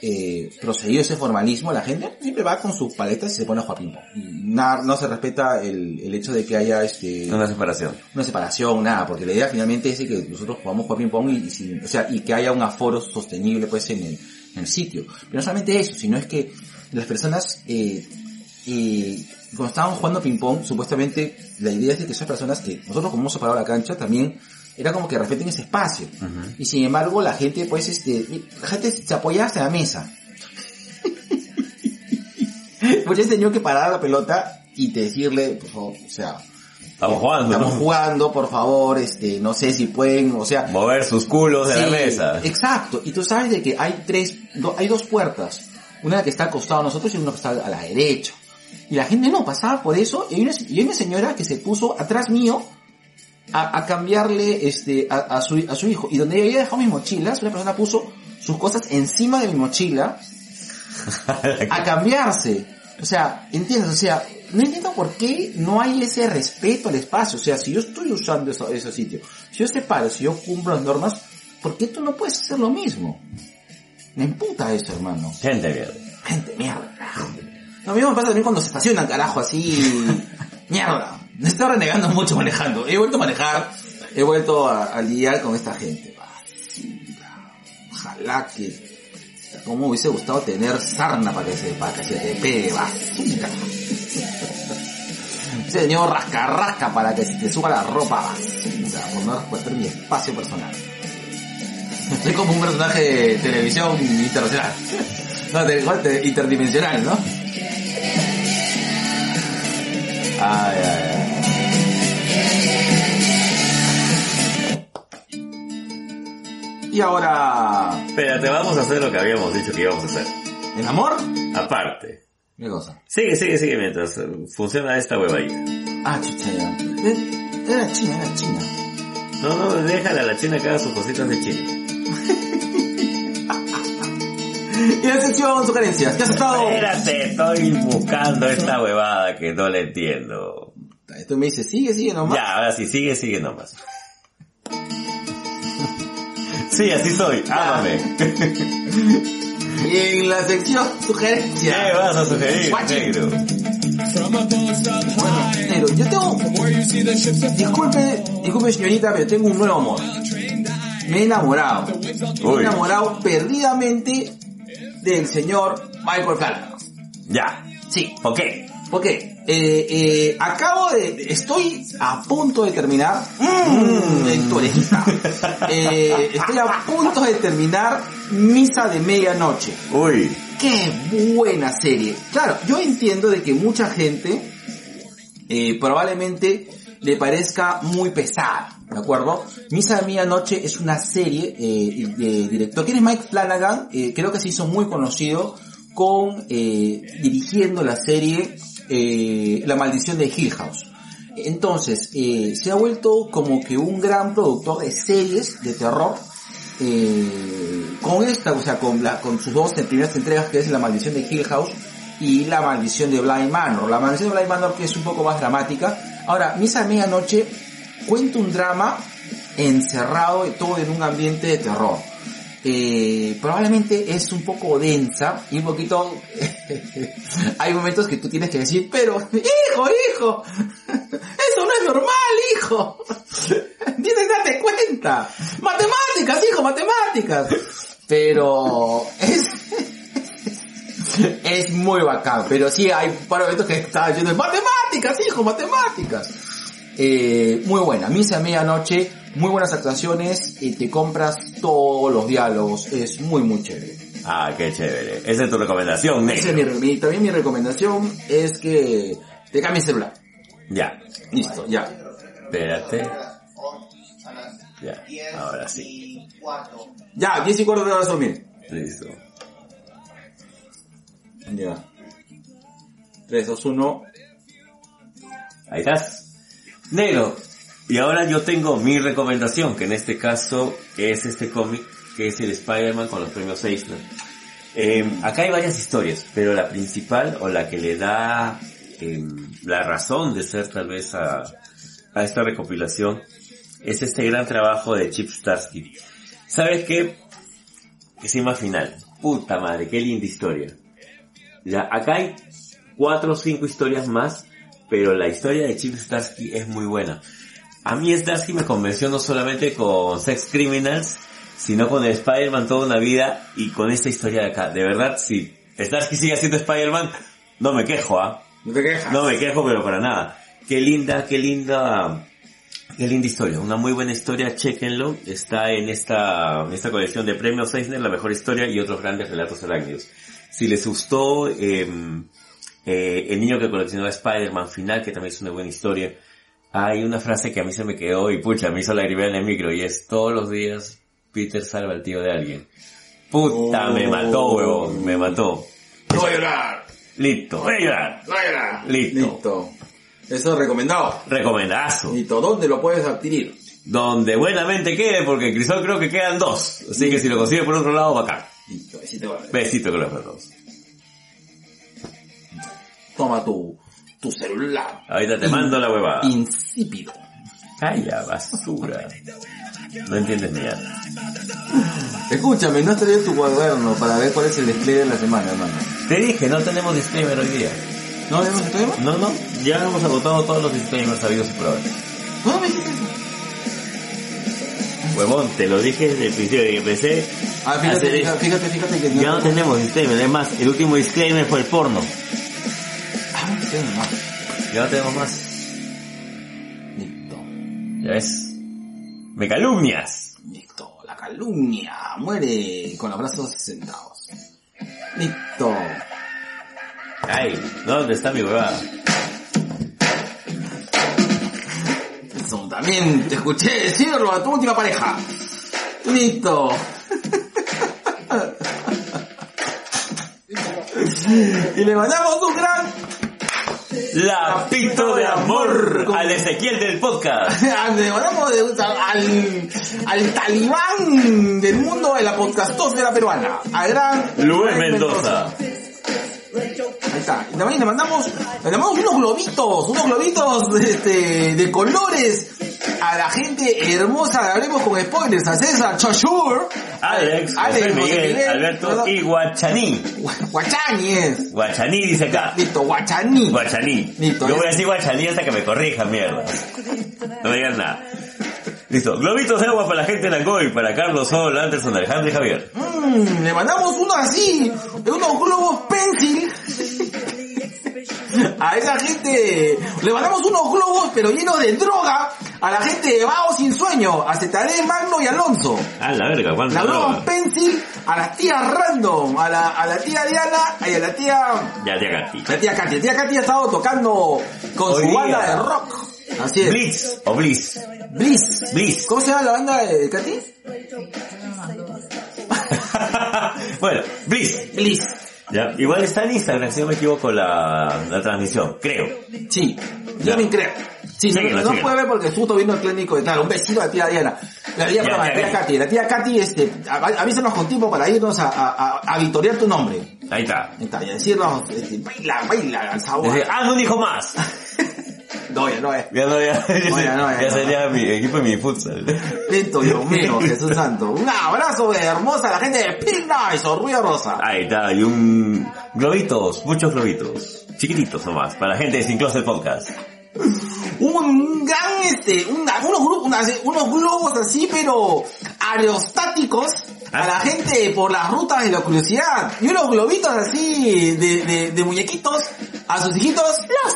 eh, procedido ese formalismo, la gente siempre va con sus paletas y se pone a jugar ping pong. Nada, no se respeta el, el hecho de que haya este, Una separación. una separación, nada, porque la idea finalmente es de que nosotros podamos jugar ping pong y, y sin- o sea, y que haya un aforo sostenible pues en el, en el sitio. Pero no solamente eso, sino es que las personas, eh, eh, cuando estaban jugando ping pong, supuestamente la idea es de que esas personas que nosotros como hemos separado la cancha también era como que respeten ese espacio. Y sin embargo la gente pues este, la gente se apoyaba hasta la mesa. (laughs) pues tenía que parar la pelota y decirle, por favor, o sea, Estamos jugando, Estamos ¿no? jugando, por favor, este, no sé si pueden, o sea, Mover sus culos de la mesa. Exacto, y tú sabes de que hay tres, do- hay dos puertas, una que está al costado de nosotros y una que está a la derecha. Y la gente no pasaba por eso, y hay una, y hay una señora que se puso atrás mío a, a cambiarle este, a, a su, a su hijo. Y donde yo había dejado mis mochilas, una persona puso sus cosas encima de mi mochila (laughs) a cambiarse. O sea, ¿entiendes? O sea, no entiendo por qué no hay ese respeto al espacio. O sea, si yo estoy usando eso- ese sitio, si yo separo, si yo cumplo las normas, ¿por qué tú no puedes hacer lo mismo? Me emputa eso, hermano. Gente mierda. Gente, mierda. Lo mismo me pasa también cuando se estacionan, carajo, así. (laughs) mierda. Me estoy renegando mucho manejando. He vuelto a manejar, he vuelto a, a lidiar con esta gente. Basura. Ojalá que... Como hubiese gustado tener sarna para que se, para que se te pegue, basura. (laughs) Señor rasca rasca para que se te suba la ropa, basura. Por no respetar mi espacio personal. Estoy como un personaje de televisión internacional. (laughs) No, de, de- interdimensional, ¿no? Ay, ay, ay. Y ahora, Espérate, vamos a hacer lo que habíamos dicho que íbamos a hacer. ¿el amor? Aparte. ¿Qué cosa? Sigue, sigue, sigue mientras eh, funciona esta huevadita. Ah, chucha, ya. Eh, Era china, era china. No, no, déjala a la china que haga sus cositas de china. (laughs) Y la sección sugerencias. ¿Qué has estado? Espérate, estoy buscando esta huevada que no la entiendo. Esto me dice, sigue, sigue nomás. Ya, ahora sí, sigue, sigue nomás. Sí, así soy, ámame. (laughs) Y en la sección ¿Qué sugerencias. vas a sugerir, negro? Bueno, negro, yo tengo... Disculpe, disculpe señorita, pero tengo un nuevo amor. Me he enamorado. Me he enamorado perdidamente del señor Michael Flanagan. Ya. Sí, ¿Por qué? ¿Por qué? Eh, eh, acabo de... Estoy a punto de terminar... Mmm, en tu orejita. Eh, estoy a punto de terminar Misa de Medianoche. Uy. ¡Qué buena serie! Claro, yo entiendo de que mucha gente eh, probablemente le parezca muy pesada, ¿de acuerdo? Misa de Medianoche es una serie eh, de director. ¿Quién es Mike Flanagan? Eh, creo que se hizo muy conocido con eh, dirigiendo la serie La maldición de Hill House. Entonces, se ha vuelto como que un gran productor de series de terror con esta, o sea, con, la, con sus dos primeras entregas que es La Maldición de Hill House y La Maldición de Blind Manor. La Maldición de Blind Manor que es un poco más dramática. Ahora, Misa de Medianoche cuenta un drama encerrado y todo en un ambiente de terror. Eh, probablemente es un poco densa y un poquito... (laughs) hay momentos que tú tienes que decir, pero, hijo, hijo, eso no es normal, hijo. (laughs) Tienes que darte cuenta. Matemáticas, hijo, matemáticas. Pero (laughs) es, (laughs) es muy bacán. Pero sí hay un par de momentos que estaba diciendo, matemáticas, hijo, matemáticas. Eh, muy buena, Misa a medianoche, muy buenas actuaciones, y te compras todos los diálogos, es muy muy chévere. Ah, qué chévere. Esa es tu recomendación, Esa es mi, mi- también mi recomendación es que te cambies celular. Ya. Listo, ya. Espérate. Ya. Ahora sí. Ya, 10 y cuarto te vas a dormir. Listo. Ya. 3, 2, 1. Ahí estás. Negro. Y ahora yo tengo mi recomendación, que en este caso es este cómic, que es el Spider-Man con los premios Eisner. Eh, acá hay varias historias, pero la principal o la que le da eh, la razón de ser tal vez a, a esta recopilación es este gran trabajo de Chip Starsky. ¿Sabes qué? Encima final. Puta madre, qué linda historia. Ya, acá hay cuatro o cinco historias más, pero la historia de Chip Starsky es muy buena. A mí Starsky me convenció no solamente con Sex Criminals, sino con Spider-Man toda una vida y con esta historia de acá. De verdad, si Starsky sigue siendo Spider-Man, no me quejo, ¿ah? No te quejas. No me quejo, pero para nada. Qué linda, qué linda, qué linda historia. Una muy buena historia, chequenlo. Está en esta, en esta colección de premios Eisner, la mejor historia y otros grandes relatos arácnidos. Si les gustó, eh, eh, El niño que coleccionó a Spider-Man final, que también es una buena historia, hay una frase que a mí se me quedó y pucha, me hizo lagrimear en el micro y es todos los días Peter salva al tío de alguien. Puta, me Oh. mató, huevón, me mató. No voy a llorar. Listo, voy a llorar. No voy a llorar. Listo. Listo. Eso es recomendado. Recomendazo. Listo. ¿Dónde lo puedes adquirir? Donde buenamente quede, porque en Crisol creo que quedan dos. Así que si lo consigue por otro lado, bacán. Ver. Besito con los dos. Toma tu, tu celular. Ahorita te mando la huevada. Insípido. Calla, basura. No entiendes ni nada. Escúchame, no has traído tu cuaderno para ver cuál es el display de la semana, hermano. Te dije, no tenemos disclaimer hoy día. ¿No tenemos tema? No, no, ya hemos agotado todos los disclaimers sabidos y por haber. ¿Cuándo me dijiste eso? Huevón, te lo dije desde el principio de que empecé. Ah, a fíjate, hacer fíjate, esto. fíjate, fíjate que Ya no tenemos disclaimer, es más, el último disclaimer fue el porno. Ah, no tengo más. Ya no tenemos más. Listo. Ya ves. Me calumnias. Listo. La calumnia muere con los brazos sentados. Listo. Ay, ¿dónde está mi huevada? También te escuché decirlo a tu última pareja. Listo. y le mandamos un gran Lapito de amor Con- al Ezequiel del podcast. (laughs) Le mandamos de- al, al talibán del mundo de la podcastosfera peruana, al gran Luis Mendoza. Está. Y también le mandamos, le mandamos unos globitos, unos globitos este, de colores a la gente hermosa. Hablemos con spoilers, a César, Choshur, Alex, José Miguel, Alberto y Guachaní. Guachani es. Guachaní dice acá. Listo, Guachani. Guachaní. Listo, Yo voy a decir Guachaní hasta que me corrijan, mierda. No me digan nada. Listo. Globitos de agua para la gente en Angoy, para Carlos Sol, Anderson, Alejandro y Javier. Mm, le mandamos uno así, unos globos pencil. (laughs) A esa gente, le mandamos unos globos pero llenos de droga a la gente de Bao Sin Sueño, a Cetaré, Magno y Alonso. Ah, la verga, ¿cuánto? La globos pencil a las tías random, a la, a la tía Diana y a la tía, Ya, ya, Gati. la tía Katy. La tía Katy ha estado tocando con Hoy su día. banda de rock. Así es. Blitz o Bliss. Bliss. Bliss. ¿Cómo se llama la banda de Katy? (laughs) bueno, Bliss. Bliss. Ya, igual está en Instagram, si no me equivoco, la, la transmisión, creo. Sí, yo también creo. Sí, no, Síguela, no puede ver porque justo viendo el clínico de claro, un vecino de la tía Diana. La tía, Ya, perdón, la tía ya. Katy, la tía Katy, este, a- avísanos con tiempo para irnos a, a, a, a victoriar tu nombre. Ahí está. Ahí está, y a decirnos, este, baila, baila al sabor. Hazme un hijo más. (laughs) No, ya no es. Ya no, ya, (laughs) ya no, ya ya no. sería mi equipo de mi futsal. Listo, Dios (laughs) mío, Jesús Santo. Un abrazo hermosa a la gente de Pink Nice, Orgullo Rosa. Ahí está, y un globitos, muchos globitos. Chiquititos nomás, para la gente de Sin Closet Podcast. Un gran, este, una- unos, grupos, unos globos así, pero aerostáticos a la gente por las rutas de la curiosidad. Y unos globitos así de, de, de muñequitos a sus hijitos. ¡Los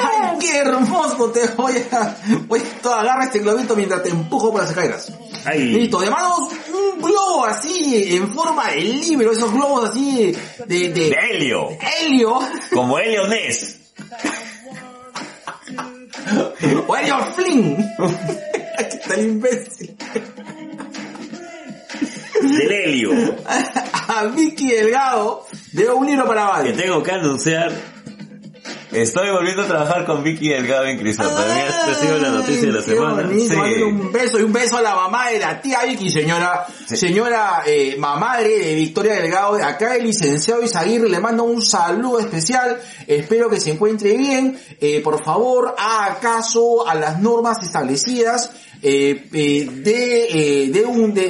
¡Ay, qué hermoso! Te voy a, voy a agarra este globito mientras te empujo por las escaleras. Ay. Listo, llamamos un globo así en forma de libro, esos globos así de, de, De Helio, helio. como Helio Ness. (laughs) O Helio Flynn. Aquí está el imbécil. Del Helio. (laughs) a Vicky Delgado de un libro para Que varios. tengo que anunciar. Estoy volviendo a trabajar con Vicky Delgado en Cristal. Para mí esta ha sido la noticia de la semana. Sí. un beso y un beso a la mamá de la tía Vicky, señora, Sí. señora eh, mamadre de Victoria Delgado. Acá el licenciado Isaguirre le manda un saludo especial. Espero que se encuentre bien. Eh, por favor, haga caso a las normas establecidas. Eh, eh, de, eh, de un de,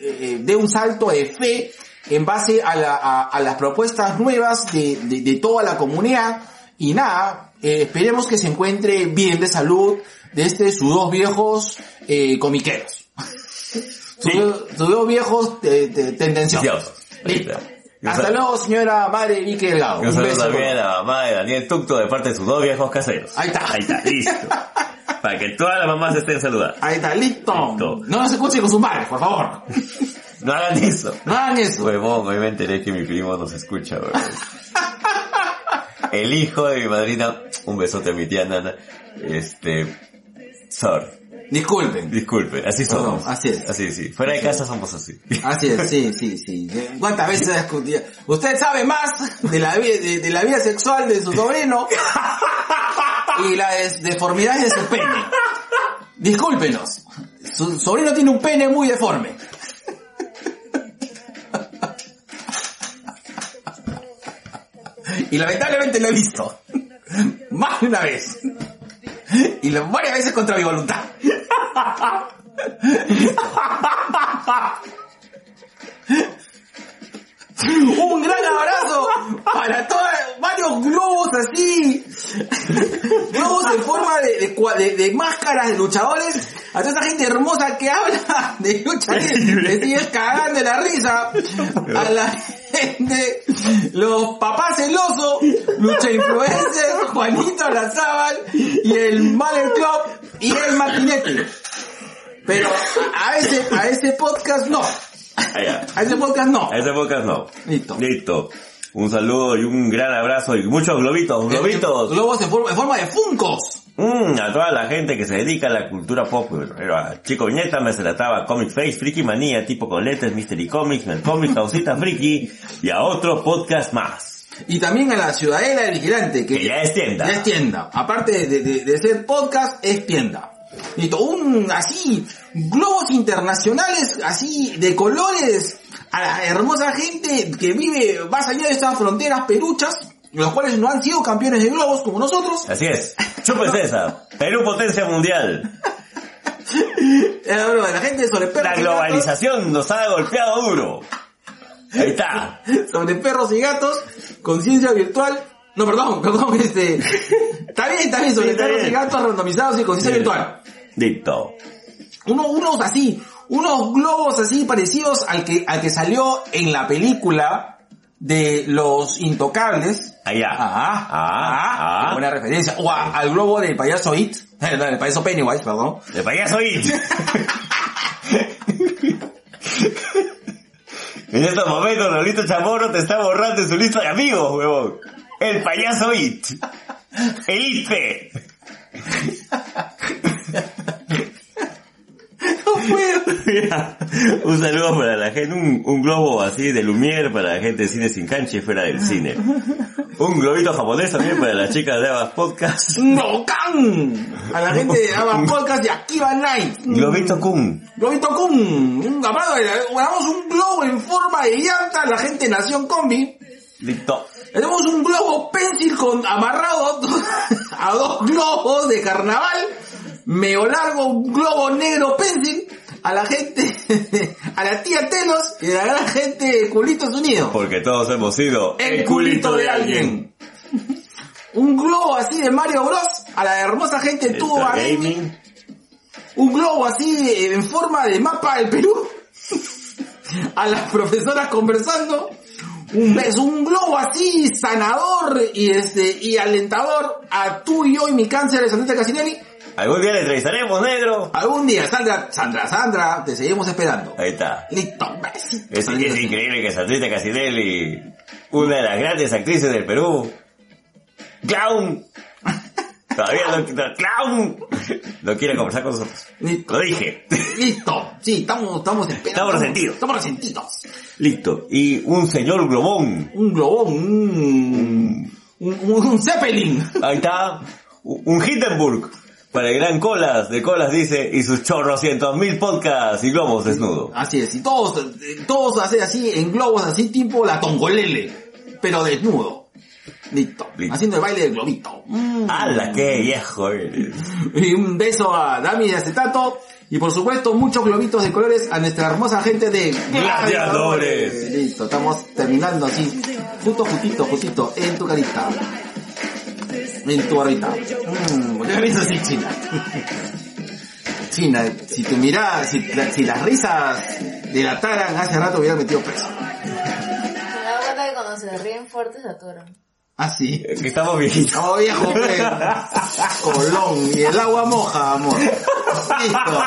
eh, de un salto de fe en base a, la- a- a las propuestas nuevas de, de- de toda la comunidad. Y nada, eh, esperemos que se encuentre bien de salud de este sus dos viejos eh, comiqueros. (laughs) Sí. sus dos viejos eh, te- tendenciosos. Hasta luego, señora madre Vicky Delgado. Un Un saludo beso. también a la mamá de Daniel Tucto de parte de sus dos viejos caseros. Ahí está. Ahí está, listo. (laughs) Para que todas las mamás estén saludadas. Ahí está, listo. Listo. No nos escuchen con sus madres, por favor. (laughs) No hagan eso. No hagan eso. Huevón, hoy me enteré que mi primo nos escucha, huevón. El hijo de mi madrina, un besote a mi tía Nana, este, sorry, Disculpen. disculpe, así somos. Así es. Así, sí. Fuera de casa somos así. Así es, sí, sí, sí. ¿Cuántas veces ha discutido? Usted sabe más de la, vi- de, de la vida sexual de su sobrino y la des- deformidad de su pene. Discúlpenos. Su sobrino tiene un pene muy deforme. Y lamentablemente lo he visto. (laughs) Más de una vez. Y varias veces contra mi voluntad. (laughs) Un gran abrazo para todos, varios globos así, globos en forma de, de de- máscaras de luchadores, a toda esa gente hermosa que habla de lucha, que te sigues cagando la risa, a la gente, los papás celoso, lucha influencer, Juanito Lazábal y el Mother Club y el Matinete. Pero a ese, a ese podcast no. Allá. A ese podcast no. A ese podcast no. Listo. Listo. Un saludo y un gran abrazo y muchos globitos, globitos. Globos en forma, en forma de funcos. Mm, a toda la gente que se dedica a la cultura pop, pero a Chico Viñeta, me trataba Comic Face, Friki Manía, tipo con Mystery Comics, Mel Comics, Causita Friki y a otro podcast más. Y también a la Ciudadela del Vigilante, que, Que ya es tienda. Ya es tienda. Aparte de, de- de ser podcast, es tienda. Listo, un así, globos internacionales, así, de colores, a la hermosa gente que vive más allá de estas fronteras peruchas, los cuales no han sido campeones de globos como nosotros. Así es. (laughs) Chúpese esa. Perú potencia mundial. La gente sobre perros La y gatos, globalización nos ha golpeado duro. Ahí está. (laughs) sobre perros y gatos, conciencia virtual, no, perdón, (laughs) perdón, este, está bien, está bien, sobre Sí, está y gatos randomizados y conciencia Sí. virtual. Listo. Uno- unos así, unos globos así parecidos al que, al que salió en la película de los intocables. Allá. Ah, Ah, ah. Buena referencia. O a- al globo del payaso It, (laughs) no, del payaso Pennywise, perdón. De payaso It. (laughs) en estos momentos, Lolito Chamorro te está borrando en su lista de amigos, huevón. El payaso It. El Itpe. Mira, un saludo para la gente, un, un globo así de Lumière para la gente de cine sin cancha y fuera del cine. Un globito japonés también para las chicas de Abas Podcast. ¡Nokan! A la gente de Avan Podcast y Akiva Night. Globito Kun. Globito Kun. Un de- Grabamos un globo en forma de llanta, la gente de Nación Combi. Listo. Tenemos un globo pencil con amarrado a dos (laughs) globos de carnaval. Meo largo, un globo negro pencil. A la gente, (laughs) a la tía Telos y a la gran gente de Culitos Unidos. Porque todos hemos sido El culito de alguien. Un globo así de Mario Bros. A la hermosa gente de Extra Gaming. Gaming. Un globo así en forma de mapa del Perú. (laughs) A las profesoras conversando. Un beso, un globo así sanador y este y alentador a tú y yo y mi cáncer de Sandrita Casinelli. Algún día le entrevistaremos, negro. Algún día, Sandra, Sandra, Sandra, te seguimos esperando. Ahí está. Listo, besito. Es, es increíble que Sandrita Casinelli, una de las grandes actrices del Perú, clown, todavía no, no- clown, no quiere conversar con nosotros. Listo. Lo dije. Listo. Sí, estamos, estamos esperando. Estamos resentidos. Estamos resentidos. Listo. Y un señor globón. Un globón, un, un, un, un Zeppelin. Ahí está. Un Hindenburg. Para el gran Colas, de Colas dice, y sus chorrocientos mil podcasts y globos desnudos. Así es, y todos, eh, todos hacen así, en globos así tipo la tongolele, pero desnudo. Listo. Listo. Haciendo el baile del globito. Mm. ¡Hala, qué viejo eres! Y un beso a Dami de Acetato. Y por supuesto, muchos globitos de colores a nuestra hermosa gente de Gladiadores. Listo, estamos terminando así. Justo, justito, justito, en tu carita. En tu barrita. Mm, ¿por qué me ves así, China? (laughs) China, si te mirás, si, la- si las risas delataran, hace rato hubiera metido preso. Me da cuenta que cuando se ríen fuerte se atoran. Ah, sí. Que estamos viejitos. Oh, viejo. Colón. Y el agua moja, amor. Listo.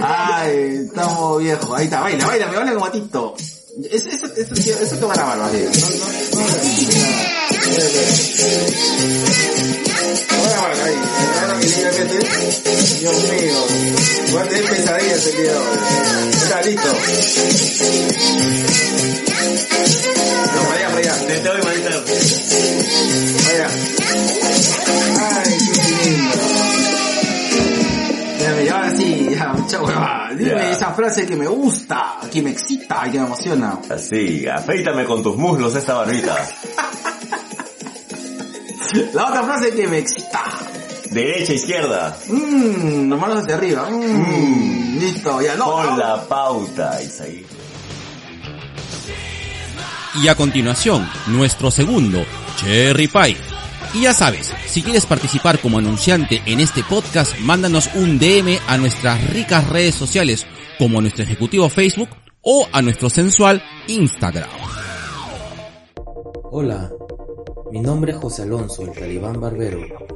Ay, estamos viejos. Ahí está, baila, baila, me baila como gatito. Eso, eso, eso, eso, eso te va a. No, no, no. Ahí. Ahora que libremente. Dios mío. Voy a tener pesadillas el día de hoy. Está listo. No, para allá, para allá. Te doy manita. Vaya. Ay, qué lindo. Mira, mira, ahora sí, ya, mucha huevada. Dime Ya. esa frase que me gusta, que me excita y que me emociona. Así, afeítame con tus muslos esta barbita. (laughs) La otra frase que me excita. Derecha, izquierda. Mmm, los manos hacia arriba. Mmm, listo, ya no. Con la pauta, Isaí. Y a continuación, nuestro segundo, Cherry Pie. Y ya sabes, si quieres participar como anunciante en este podcast, mándanos un DM a nuestras ricas redes sociales, como a nuestro ejecutivo Facebook o a nuestro sensual Instagram. Hola, mi nombre es José Alonso, el talibán barbero.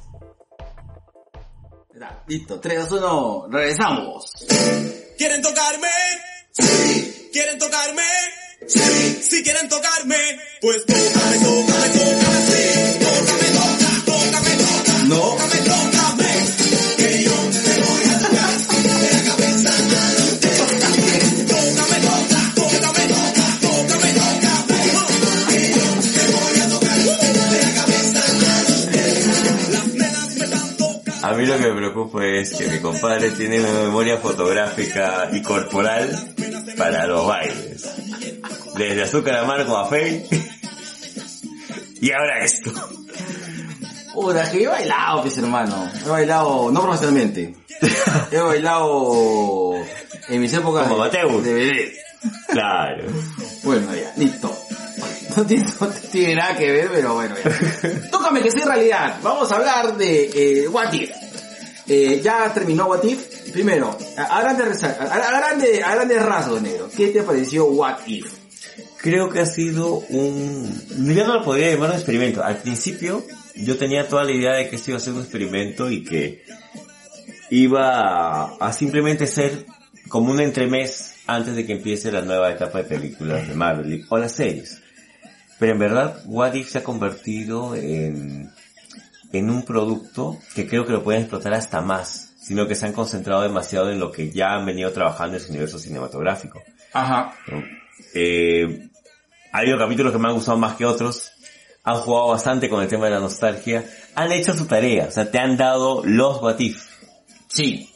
Ya, Listo, 3, 2, 1, regresamos. ¿Quieren tocarme? Sí. ¿Quieren tocarme? Sí. Si quieren tocarme, pues tócame, tócame, tócame, sí. Tócame, toca, tócame, toca. No. Tócame. A mí lo que me preocupa es que mi compadre tiene una memoria fotográfica y corporal para los bailes. Desde Azúcar Amargo a Fey. Y ahora esto. Puta, que he bailado, pues hermano. He bailado, no profesionalmente. He bailado en mis épocas Como de, de bebé. Claro. Bueno, ya, listo. (laughs) No tiene, tiene nada que ver, pero bueno, ya. Tócame que sea realidad. Vamos a hablar de eh, What If. Eh, ya terminó What If. Primero, a, grandes a, a grande- a grandes negro. ¿Qué te pareció What If? Creo que ha sido un... Yo no lo podría llamar un experimento. Al principio yo tenía toda la idea de que esto iba a ser un experimento y que iba a, a simplemente ser como un entremés antes de que empiece la nueva etapa de películas de Marvel o las series. Pero en verdad, What If se ha convertido en, en un producto que creo que lo pueden explotar hasta más, sino que se han concentrado demasiado en lo que ya han venido trabajando en su universo cinematográfico. Ajá. Eh, ha habido capítulos que me han gustado más que otros, han jugado bastante con el tema de la nostalgia, han hecho su tarea, o sea, te han dado los What If. Sí.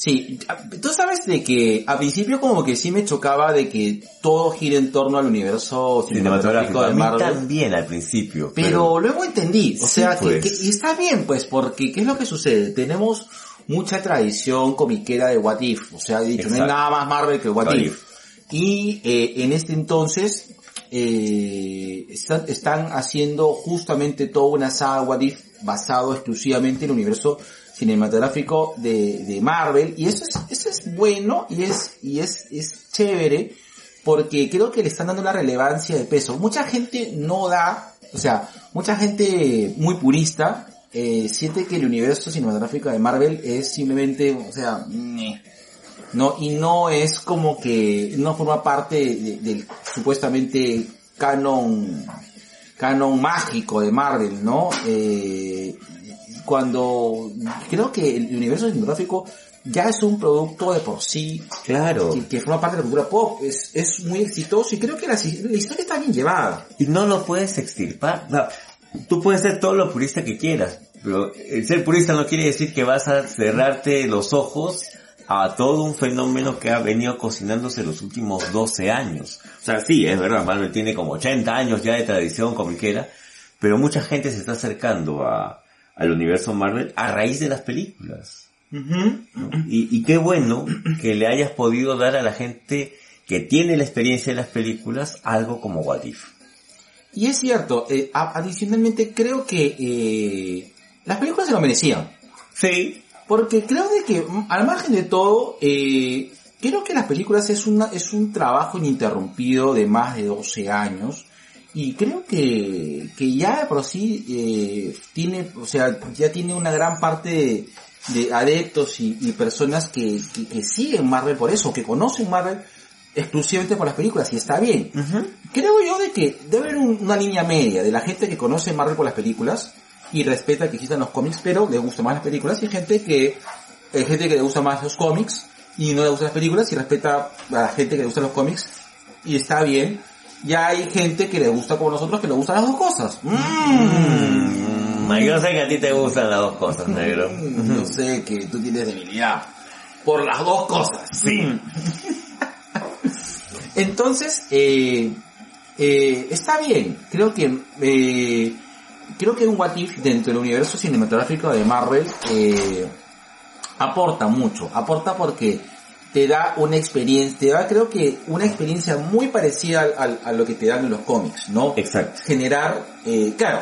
Sí, tú sabes de que a principio como que sí me chocaba de que todo gira en torno al universo cinematográfico cinematográfico. A de mí Marvel. también al principio. Pero luego entendí, o Sí, sea, que- pues. que, y está bien, pues, porque ¿qué es lo que sucede? Tenemos mucha tradición comiquera de What If, o sea, he dicho, no hay nada más Marvel que What, What If. If. Y eh, en este entonces eh, están, están haciendo justamente toda una saga What If basado exclusivamente en el universo cinematográfico de, de Marvel y eso es, eso es bueno y es, y es, es chévere porque creo que le están dando una relevancia de peso. Mucha gente no da, o sea, mucha gente muy purista eh, siente que el universo cinematográfico de Marvel es simplemente, o sea, no y no es como que no forma parte de- del supuestamente canon canon mágico de Marvel, ¿no? Eh, cuando creo que el universo cinematográfico ya es un producto de por sí Claro. que, que forma parte de la cultura pop, es, es muy exitoso y creo que la, la historia está bien llevada. Y no lo puedes extirpar. No, tú puedes ser todo lo purista que quieras, pero el ser purista no quiere decir que vas a cerrarte los ojos a todo un fenómeno que ha venido cocinándose los últimos 12 años. O sea, sí, es verdad, Marvel tiene como 80 años ya de tradición comiquera, pero mucha gente se está acercando a, al universo Marvel a raíz de las películas. ¿no? Y, y qué bueno que le hayas podido dar a la gente que tiene la experiencia de las películas algo como What If. Y es cierto, eh, adicionalmente creo que eh, las películas se lo merecían. Sí, Porque creo de que, mm, al margen de todo, eh, creo que las películas es, una, es un trabajo ininterrumpido de más de 12 años. Y creo que, que ya por sí eh, tiene, o sea, ya tiene una gran parte de, de adeptos y, y personas que, que, que siguen Marvel por eso, que conocen Marvel exclusivamente por las películas, y está bien. Creo yo de que debe haber un- una línea media de la gente que conoce Marvel por las películas y respeta que existan los cómics, pero le gustan más las películas, y gente que, hay gente que le gusta más los cómics y no le gustan las películas y respeta a la gente que le gustan los cómics y está bien. Ya hay gente que le gusta como nosotros que le gustan las dos cosas. Mm. Mm, yo sé que a ti te gustan las dos cosas, negro. Yo sé que tú tienes debilidad por las dos cosas. Sí. Entonces, eh, eh, está bien. Creo que eh, creo que un What If dentro del universo cinematográfico de Marvel eh, aporta mucho. Aporta porque te da una experiencia, te da creo que una experiencia muy parecida al- a lo que te dan en los cómics, ¿no? Exacto. generar, eh, claro,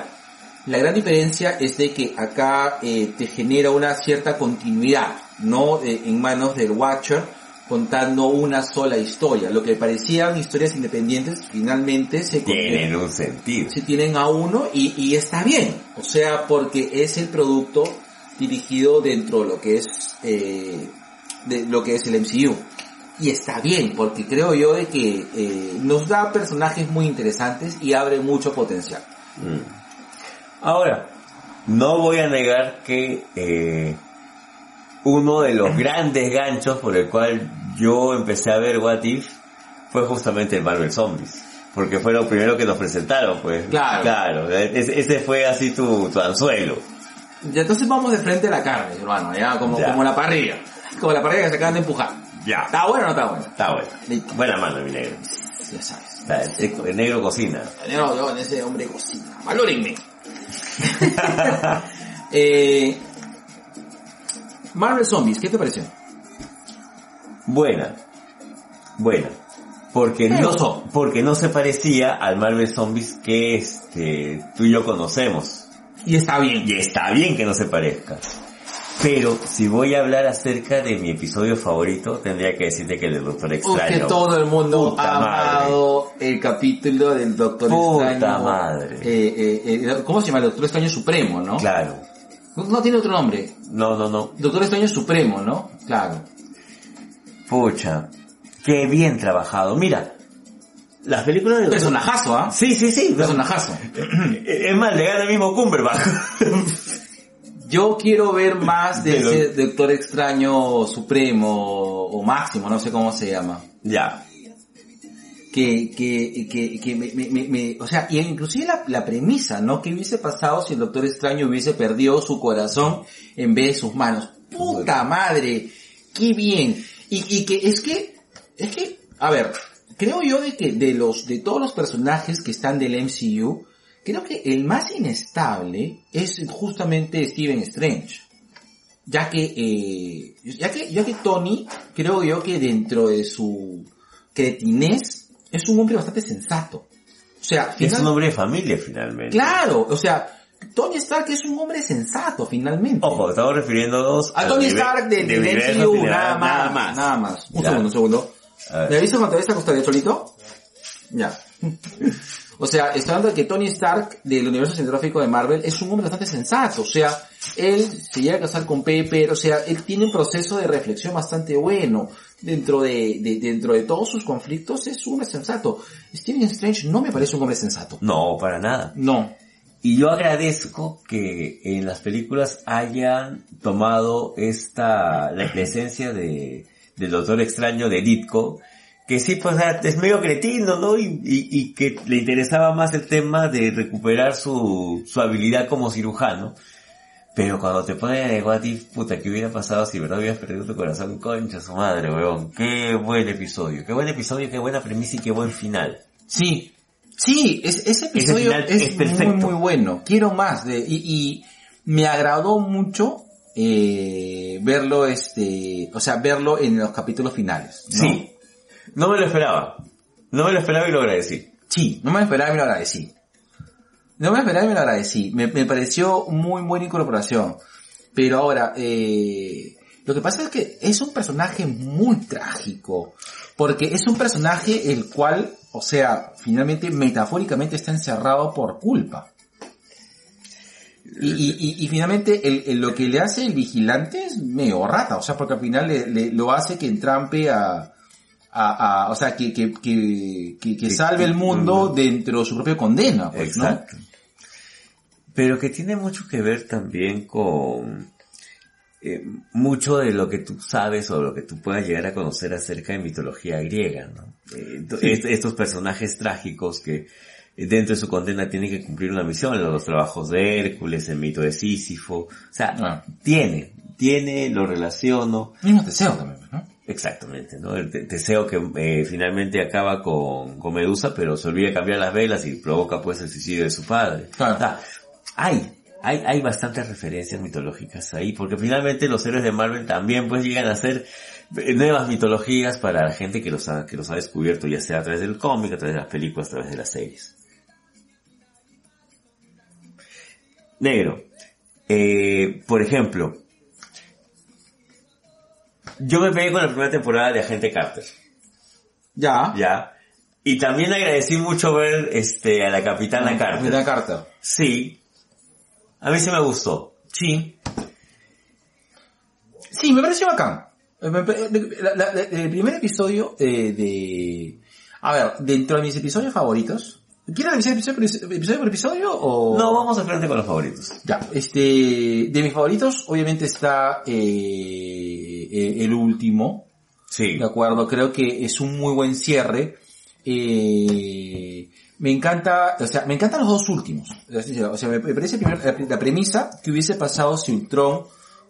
la gran diferencia es de que acá eh, te genera una cierta continuidad, no Eh, en manos del Watcher, contando una sola historia. Lo que parecían historias independientes finalmente se Tienen un sentido. se tienen a uno y, y está bien. O sea, porque es el producto dirigido dentro de lo que es, eh, de lo que es el MCU. Y está bien, porque creo yo de que eh, nos da personajes muy interesantes y abre mucho potencial. Mm. Ahora, no voy a negar que eh, uno de los grandes ganchos por el cual yo empecé a ver What If fue justamente el Marvel Zombies. Porque fue lo primero que nos presentaron, pues. Claro. Claro, ese, fue así tu, tu anzuelo. Y entonces vamos de frente a la carne, hermano, ya como, Ya. como la parrilla. Como la parrilla que se acaban de empujar. Ya. ¿Está bueno o no está bueno? Está bueno. Listo. Buena mano, mi negro. Ya sabes. Está, el, el negro cocina. No, yo en ese hombre cocina. Valórenme. (laughs) eh, Marvel Zombies, ¿qué te pareció? Buena. Buena. Porque Me no, porque no se parecía al Marvel Zombies que este, tú y yo conocemos. Y está bien. Y está bien que no se parezca. Pero si voy a hablar acerca de mi episodio favorito, tendría que decirte que el del Doctor Extraño. que todo el mundo Puta ha amado el capítulo del Doctor Puta Extraño. madre. Eh, eh, eh, ¿Cómo se llama? El Doctor Extraño Supremo, ¿no? Claro. No, no tiene otro nombre. No, no, no. Doctor Extraño Supremo, ¿no? Claro. Pucha. Qué bien trabajado. Mira. Las películas de Personajazo, ¿ah? Sí, sí, sí. Personajazo. Es más, le gana el mismo Cumberbatch. (laughs) Yo quiero ver más de De lo- ese Doctor Extraño Supremo o Máximo, no sé cómo se llama. ya. Que, que, que, que me, me- me- me- o sea, y inclusive la, la premisa, ¿no? ¿Qué hubiese pasado si el Doctor Extraño hubiese perdido su corazón en vez de sus manos? ¡Puta madre! ¡Qué bien! Y, y que es que, es que, a ver, creo yo de que de los, de todos los personajes que están del MCU, creo que el más inestable es justamente Steven Strange. Ya que, eh, ya que, ya que Tony, creo yo que dentro de su cretinez, es un hombre bastante sensato. O sea, Es final- un hombre de familia finalmente. claro, o sea, Tony Stark es un hombre sensato finalmente. Ojo, estamos refiriéndonos A Tony Stark del del universo MCU, nada más, Nada más. nada más. Un Ya. segundo, un segundo. A ver. ¿Me avisas cuando te vayas a acostar solito? Ya. (laughs) O sea, estoy hablando de que Tony Stark del universo cinematográfico de Marvel es un hombre bastante sensato. O sea, él se llega a casar con Pepper, o sea, él tiene un proceso de reflexión bastante bueno. Dentro de, de- dentro de todos sus conflictos es un hombre sensato. Steven Strange no me parece un hombre sensato. No, para nada. No. Y yo agradezco que en las películas hayan tomado esta, la, la esencia de, del Doctor Extraño de Ditko, que sí, pues es medio cretino, ¿no? Y, y, y que le interesaba más el tema de recuperar su, su habilidad como cirujano. Pero cuando te ponen en What If, puta, ¿qué hubiera pasado si verdad hubieras perdido tu corazón? Concha su madre, weón. Qué buen episodio. Qué buen episodio, qué buena premisa y qué buen final. Sí, sí, es- ese episodio final es, es muy, perfecto. muy bueno. Quiero más de, y, y me agradó mucho eh, verlo, este, o sea, verlo en los capítulos finales. ¿no? Sí. No me lo esperaba. No me lo esperaba y lo agradecí. Sí, no me lo esperaba y lo agradecí. No me lo esperaba y me lo agradecí. Me, pareció muy buena incorporación. Pero ahora, eh, lo que pasa es que es un personaje muy trágico. Porque es un personaje el cual, o sea, finalmente, metafóricamente está encerrado por culpa. Y, y, y, y finalmente lo que le hace el vigilante es medio rata, o sea, porque al final lo hace que entrampe a, a, a- o sea, que, que, que, salve el mundo dentro de su propia condena, pues, ¿no? Exacto. Pero que tiene mucho que ver también con eh, mucho de lo que tú sabes o lo que tú puedas llegar a conocer acerca de mitología griega, ¿no? Eh, ento- Sí. est- estos personajes trágicos que eh, dentro de su condena tienen que cumplir una misión, los trabajos de Hércules, el mito de Sísifo, o sea, Ah. tiene, tiene, lo relaciono, Mismo deseo también, ¿no? Exactamente, ¿no? El te- Teseo que eh, finalmente acaba con, con Medusa, pero se olvida cambiar las velas y provoca pues el suicidio de su padre. Claro. O sea, hay, hay, hay bastantes referencias mitológicas ahí, porque finalmente los héroes de Marvel también pues llegan a ser eh, nuevas mitologías para la gente que los ha, que los ha descubierto, ya sea a través del cómic, a través de las películas, a través de las series. Negro. Eh, por ejemplo, Yo me pegué con la primera temporada de Agente Carter. Ya. Ya. Y también agradecí mucho ver este a la Capitana Carter. Capitana Carter. Sí. A mí sí me gustó. Sí. Sí, me pareció bacán. Eh, la- la- la- el primer episodio eh, de... A ver, dentro de mis episodios favoritos... ¿Quieres revisar episodio por episodio, por episodio o...? No, vamos al frente con los favoritos. Ya, este... De mis favoritos, obviamente está eh, eh, el último. Sí. De acuerdo, creo que es un muy buen cierre. Eh, me encanta, o sea, me encantan los dos últimos. O sea, me, me parece primero la, la premisa que hubiese pasado si Ultron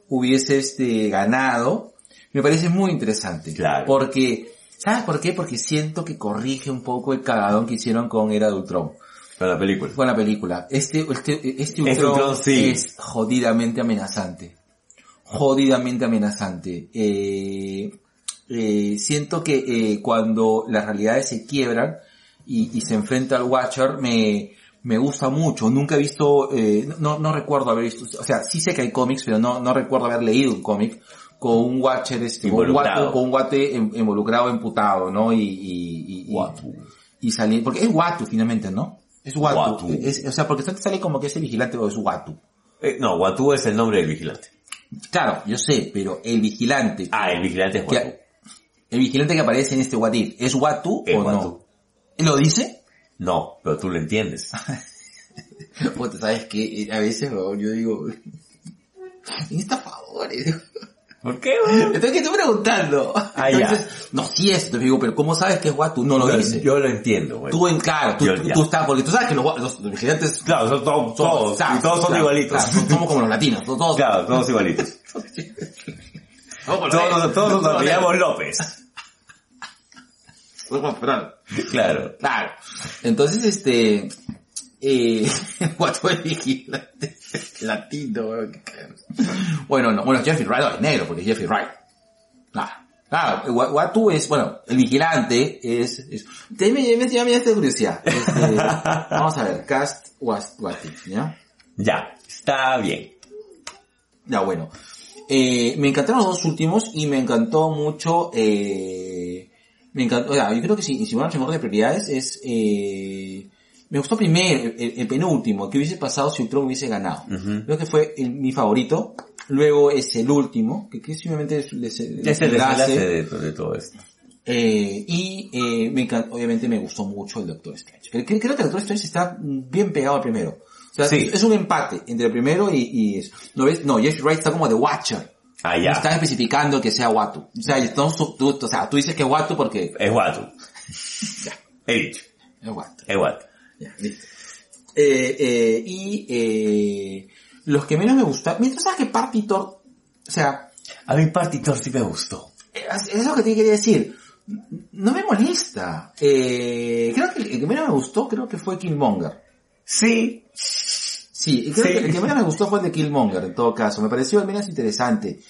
hubiese este ganado. Me parece muy interesante. Claro. Porque, ¿sabes por qué? Porque siento que corrige un poco el cagadón que hicieron con Era de Ultron. Con la película. Con la película. Este, este, este Este Ultron, Ultron, sí. es jodidamente amenazante. Jodidamente amenazante. Eh, eh, siento que eh, cuando las realidades se quiebran y, y se enfrenta al Watcher, me, me gusta mucho. Nunca he visto, eh, no, no recuerdo haber visto, o sea, sí sé que hay cómics, pero no, no recuerdo haber leído un cómic con un Watcher, este, con un guate, con un guate involucrado, emputado, ¿no? Y, y, y, y- Watu. y salir, porque es Watu finalmente, ¿no? Es Watu. Watu. Es- o sea, porque sale como que es el vigilante o es Watu. Eh, no, Watu es el nombre del vigilante. Claro, yo sé, pero el vigilante, Ah, el vigilante es que- Watu. el vigilante que aparece en este What If, ¿es Watu Es o Watu. no? ¿Lo dice? No, pero tú lo entiendes. (laughs) Puta, sabes que a veces yo digo, (laughs) necesita favores. ¿Por qué, güey? Entonces que estoy preguntando. Ah, ya. Entonces, no, sí es, te digo, pero ¿cómo sabes que es Watu? No lo dice. Yo lo entiendo, güey. tú en claro, tú, Yo- tú, ya. tú estás, porque tú sabes que los, los- los vigilantes Claro, son todos, todos, y todos son claro, igualitos. claro, somos como los latinos, todos. Claro, todos igualitos. (laughs) Todos, nos- todos nos apellidamos López. Claro. Claro. Entonces, este, eh, (laughs) Watu es vigilante (laughs) latino, cagado. Bueno, no, bueno, Jeffrey Wright no, es negro, porque es Jeffrey Wright. Claro. Claro, Wa- Watu es, bueno, el vigilante es, es, te me, me, me, me esta curiosidad. Este, (laughs) vamos a ver, cast Watu, ¿ya? Ya, está bien. Ya, bueno. Eh, me encantaron los dos últimos y me encantó mucho, eh, me encantó, o sea, yo creo que si, si van a de prioridades es, eh, me gustó primero, el, el penúltimo, que hubiese pasado si Ultron hubiese ganado. Ujú. Creo que fue el- mi favorito. Luego es el último, que, que simplemente es, es el Es el desenlace. de, de todo esto. Eh, y eh, me encanta, obviamente me gustó mucho el Doctor Strange. Creo, creo que el Doctor Strange está bien pegado al primero. O sea, Sí. es, es un empate entre el primero y, y eso. ¿No ves? No, Jeffrey Wright está como de Watcher. Ah, ya. está especificando que sea Watu. O sea, su- tú, o sea, tú dices que es Watu porque Es Watu. (laughs) Ya. He dicho. es Watu. Es Watu. Ya, listo. Eh, eh, y eh, los que menos me gustan, mientras sabes que Partitor, o sea, A mí Partitor sí me gustó. es es lo que te quería decir. No me molesta. Eh, creo que el que menos me gustó creo que fue Killmonger. Sí. Sí, creo Sí. que el que menos me gustó fue el de Killmonger, en todo caso. Me pareció al menos interesante.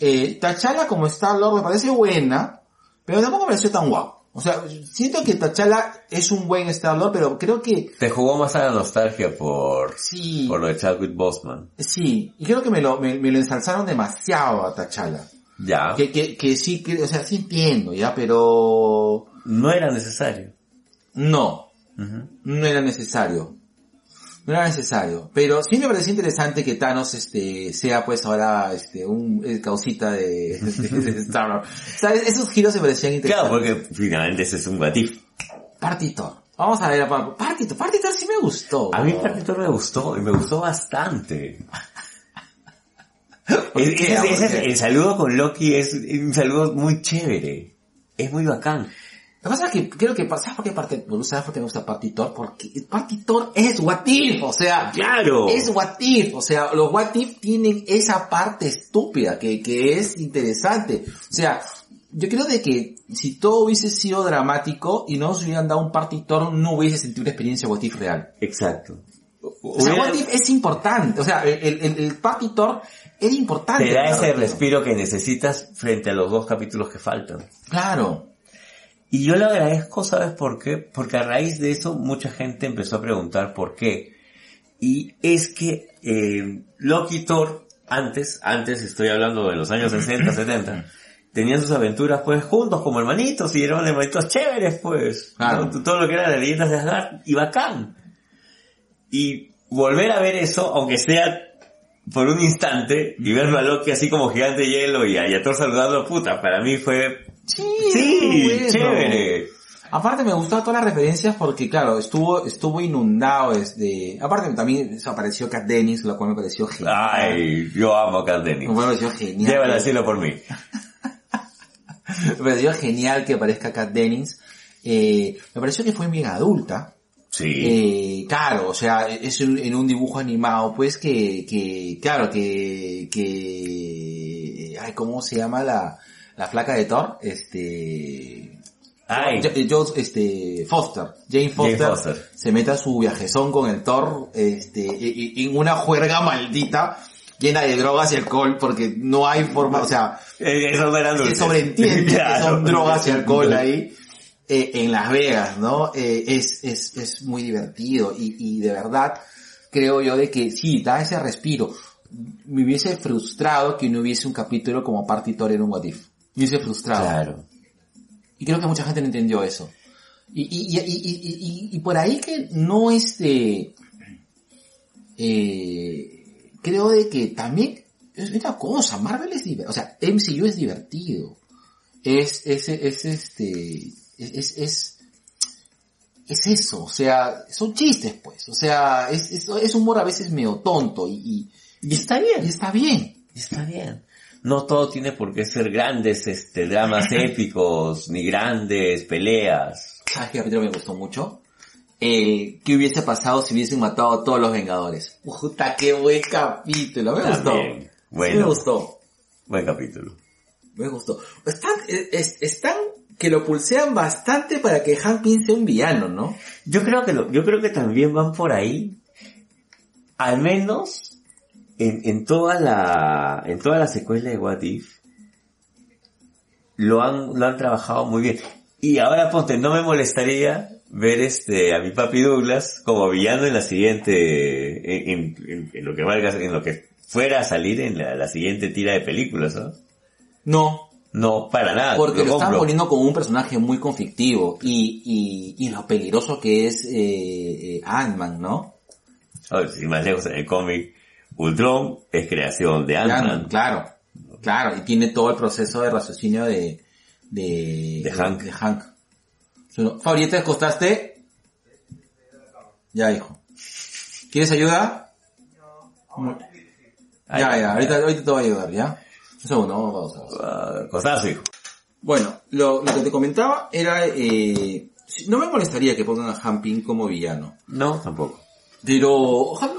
Eh, T'Challa como Star-Lord me parece buena, pero tampoco me pareció tan guau. O sea, siento que T'Challa es un buen Star-Lord, pero creo que Te jugó más a la nostalgia por, sí, por lo de Chadwick Boseman. sí. Y creo que me lo, me, me lo ensalzaron demasiado a T'Challa. Ya. Que, que, que sí, que, o sea, sí entiendo, ya, pero No era necesario. no. No era necesario. No era necesario. Pero sí me pareció interesante que Thanos este sea pues ahora este un el causita de, de, de Star Wars. ¿Sabes? Esos giros me parecían Claro, interesantes. porque finalmente ese es un batif. Partitor. Vamos a ver a Pa- Partitor. Partitor sí me gustó. A mí Partitor me gustó, y me gustó bastante. (laughs) Es- qué? es- ¿Por es- qué? el saludo con Loki es un saludo muy chévere. Es muy bacán. Lo que pasa es que creo que, ¿sabes por qué, parte, ¿sabes por qué me gusta Partitor? Porque Partitor es What If, o sea, Claro. es What If, o sea, los What If tienen esa parte estúpida que, que es interesante. O sea, yo creo de que si todo hubiese sido dramático y no nos hubieran dado un Partitor, no hubiese sentido una experiencia What If real. Exacto. O sea, What If es importante, o sea, el, el, el Partitor era importante. te da ese respiro que necesitas frente a los dos capítulos que faltan. Claro. Y yo lo agradezco, ¿sabes por qué? Porque a raíz de eso mucha gente empezó a preguntar por qué. Y es que eh, Loki Thor, antes, antes estoy hablando de los años 60, 70, (laughs) tenían sus aventuras pues juntos como hermanitos y eran hermanitos chéveres pues. Claro. ¿no? Todo lo que era de leyendas de Asgard y bacán. Y volver a ver eso, aunque sea por un instante, y verlo a Loki así como gigante de hielo y a, y a Thor saludando, puta, para mí fue... Sí, Sí, bueno. chévere. Aparte me gustaron todas las referencias porque claro, estuvo, estuvo inundado desde, aparte también apareció Kat Dennis, lo cual me pareció genial. Ay, yo amo a Kat Dennings. Me pareció genial. Llévala al cielo por mí. (laughs) Me pareció genial que aparezca Kat Dennings. Eh, me pareció que fue mega adulta. Sí. Eh, claro, o sea, es un- en un dibujo animado, pues que, que, claro, que, que, ay, ¿cómo se llama la, la flaca de Thor? Este, Ay. Jo- Jo- este, Foster, Jane Foster, Jane Foster. se mete a su viajezón con el Thor, este, en una juerga maldita, llena de drogas y alcohol, porque no hay forma, o sea, Eh, Eso se sobreentiende que son drogas y alcohol ahí eh, en Las Vegas, ¿no? Eh, es, es, es muy divertido y, y de verdad creo yo de que sí, da ese respiro. Me hubiese frustrado que no hubiese un capítulo como Party Thor en un What If. Me hubiese frustrado. Claro. Y creo que mucha gente no entendió eso. Y, y, y, y, y, y- y por ahí que no este, eh, creo de que también es una cosa, Marvel es divertido, o sea, MCU es divertido. Es, es, es este, es, es, es eso, o sea, son chistes pues, o sea, es, es, es humor a veces medio tonto y, y, Y está bien. y está bien. Está bien. No todo tiene por qué ser grandes este dramas (laughs) épicos, ni grandes peleas. ¿Sabes qué capítulo me gustó mucho? El ¿Qué hubiese pasado si hubiesen matado a todos los Vengadores? Puta, qué buen capítulo. Me gustó. También. Sí Bueno. me gustó. Buen capítulo. Me gustó. Están, es- es- están que lo pulsean bastante para que Hank Pym sea un villano, ¿no? Yo creo que lo, yo creo que también van por ahí. Al menos en, en toda la, en toda la secuela de What If, lo han, lo han trabajado muy bien. Y ahora ponte, no me molestaría ver este, a mi papi Douglas como villano en la siguiente, en, en- lo que valga, en lo que fuera a salir en la, la siguiente tira de películas, ¿no? No, No, para nada. porque lo, están compro. poniendo como un personaje muy conflictivo y, y, y lo peligroso que es eh, eh, Ant-Man, ¿no? Sin más lejos en el cómic, Ultron es creación de Ant-Man, claro, claro, y tiene todo el proceso de raciocinio de, de, De Hank. De Hank. Su- Fabri, ¿ya te acostaste? Ya, hijo. ¿Quieres ayuda? Ahí Ya, ya, ahorita, ahorita te voy a ayudar, ¿ya? Un segundo, vamos a pausar. Ah, costazo, hijo. Bueno, lo, lo que te comentaba era, eh, no me molestaría que pongan a Han Ping como villano. No, tampoco. Pero, ojalá,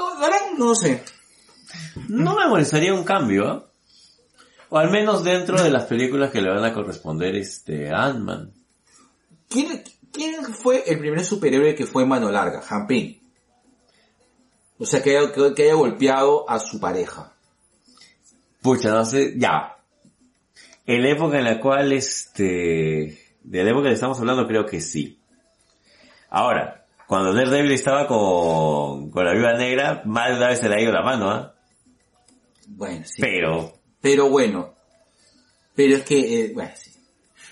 no sé. No me molestaría un cambio, ¿ah? O al menos dentro de las películas que le van a corresponder este Ant-Man. ¿Quién, ¿Quién fue el primer superhéroe que fue mano larga? Han Ping. O sea, que haya, que- que haya golpeado a su pareja. Pucha, no sé, ya. En la época en la cual este, de la época que estamos hablando creo que sí. Ahora, cuando Daredevil estaba con, con la viuda negra, más de una vez se le ha ido la mano, ¿ah? Bueno, sí. Pero, Pero bueno. Pero es que, eh, bueno, sí.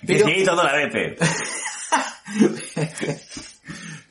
pero, Pero, no la ve, pe. (laughs)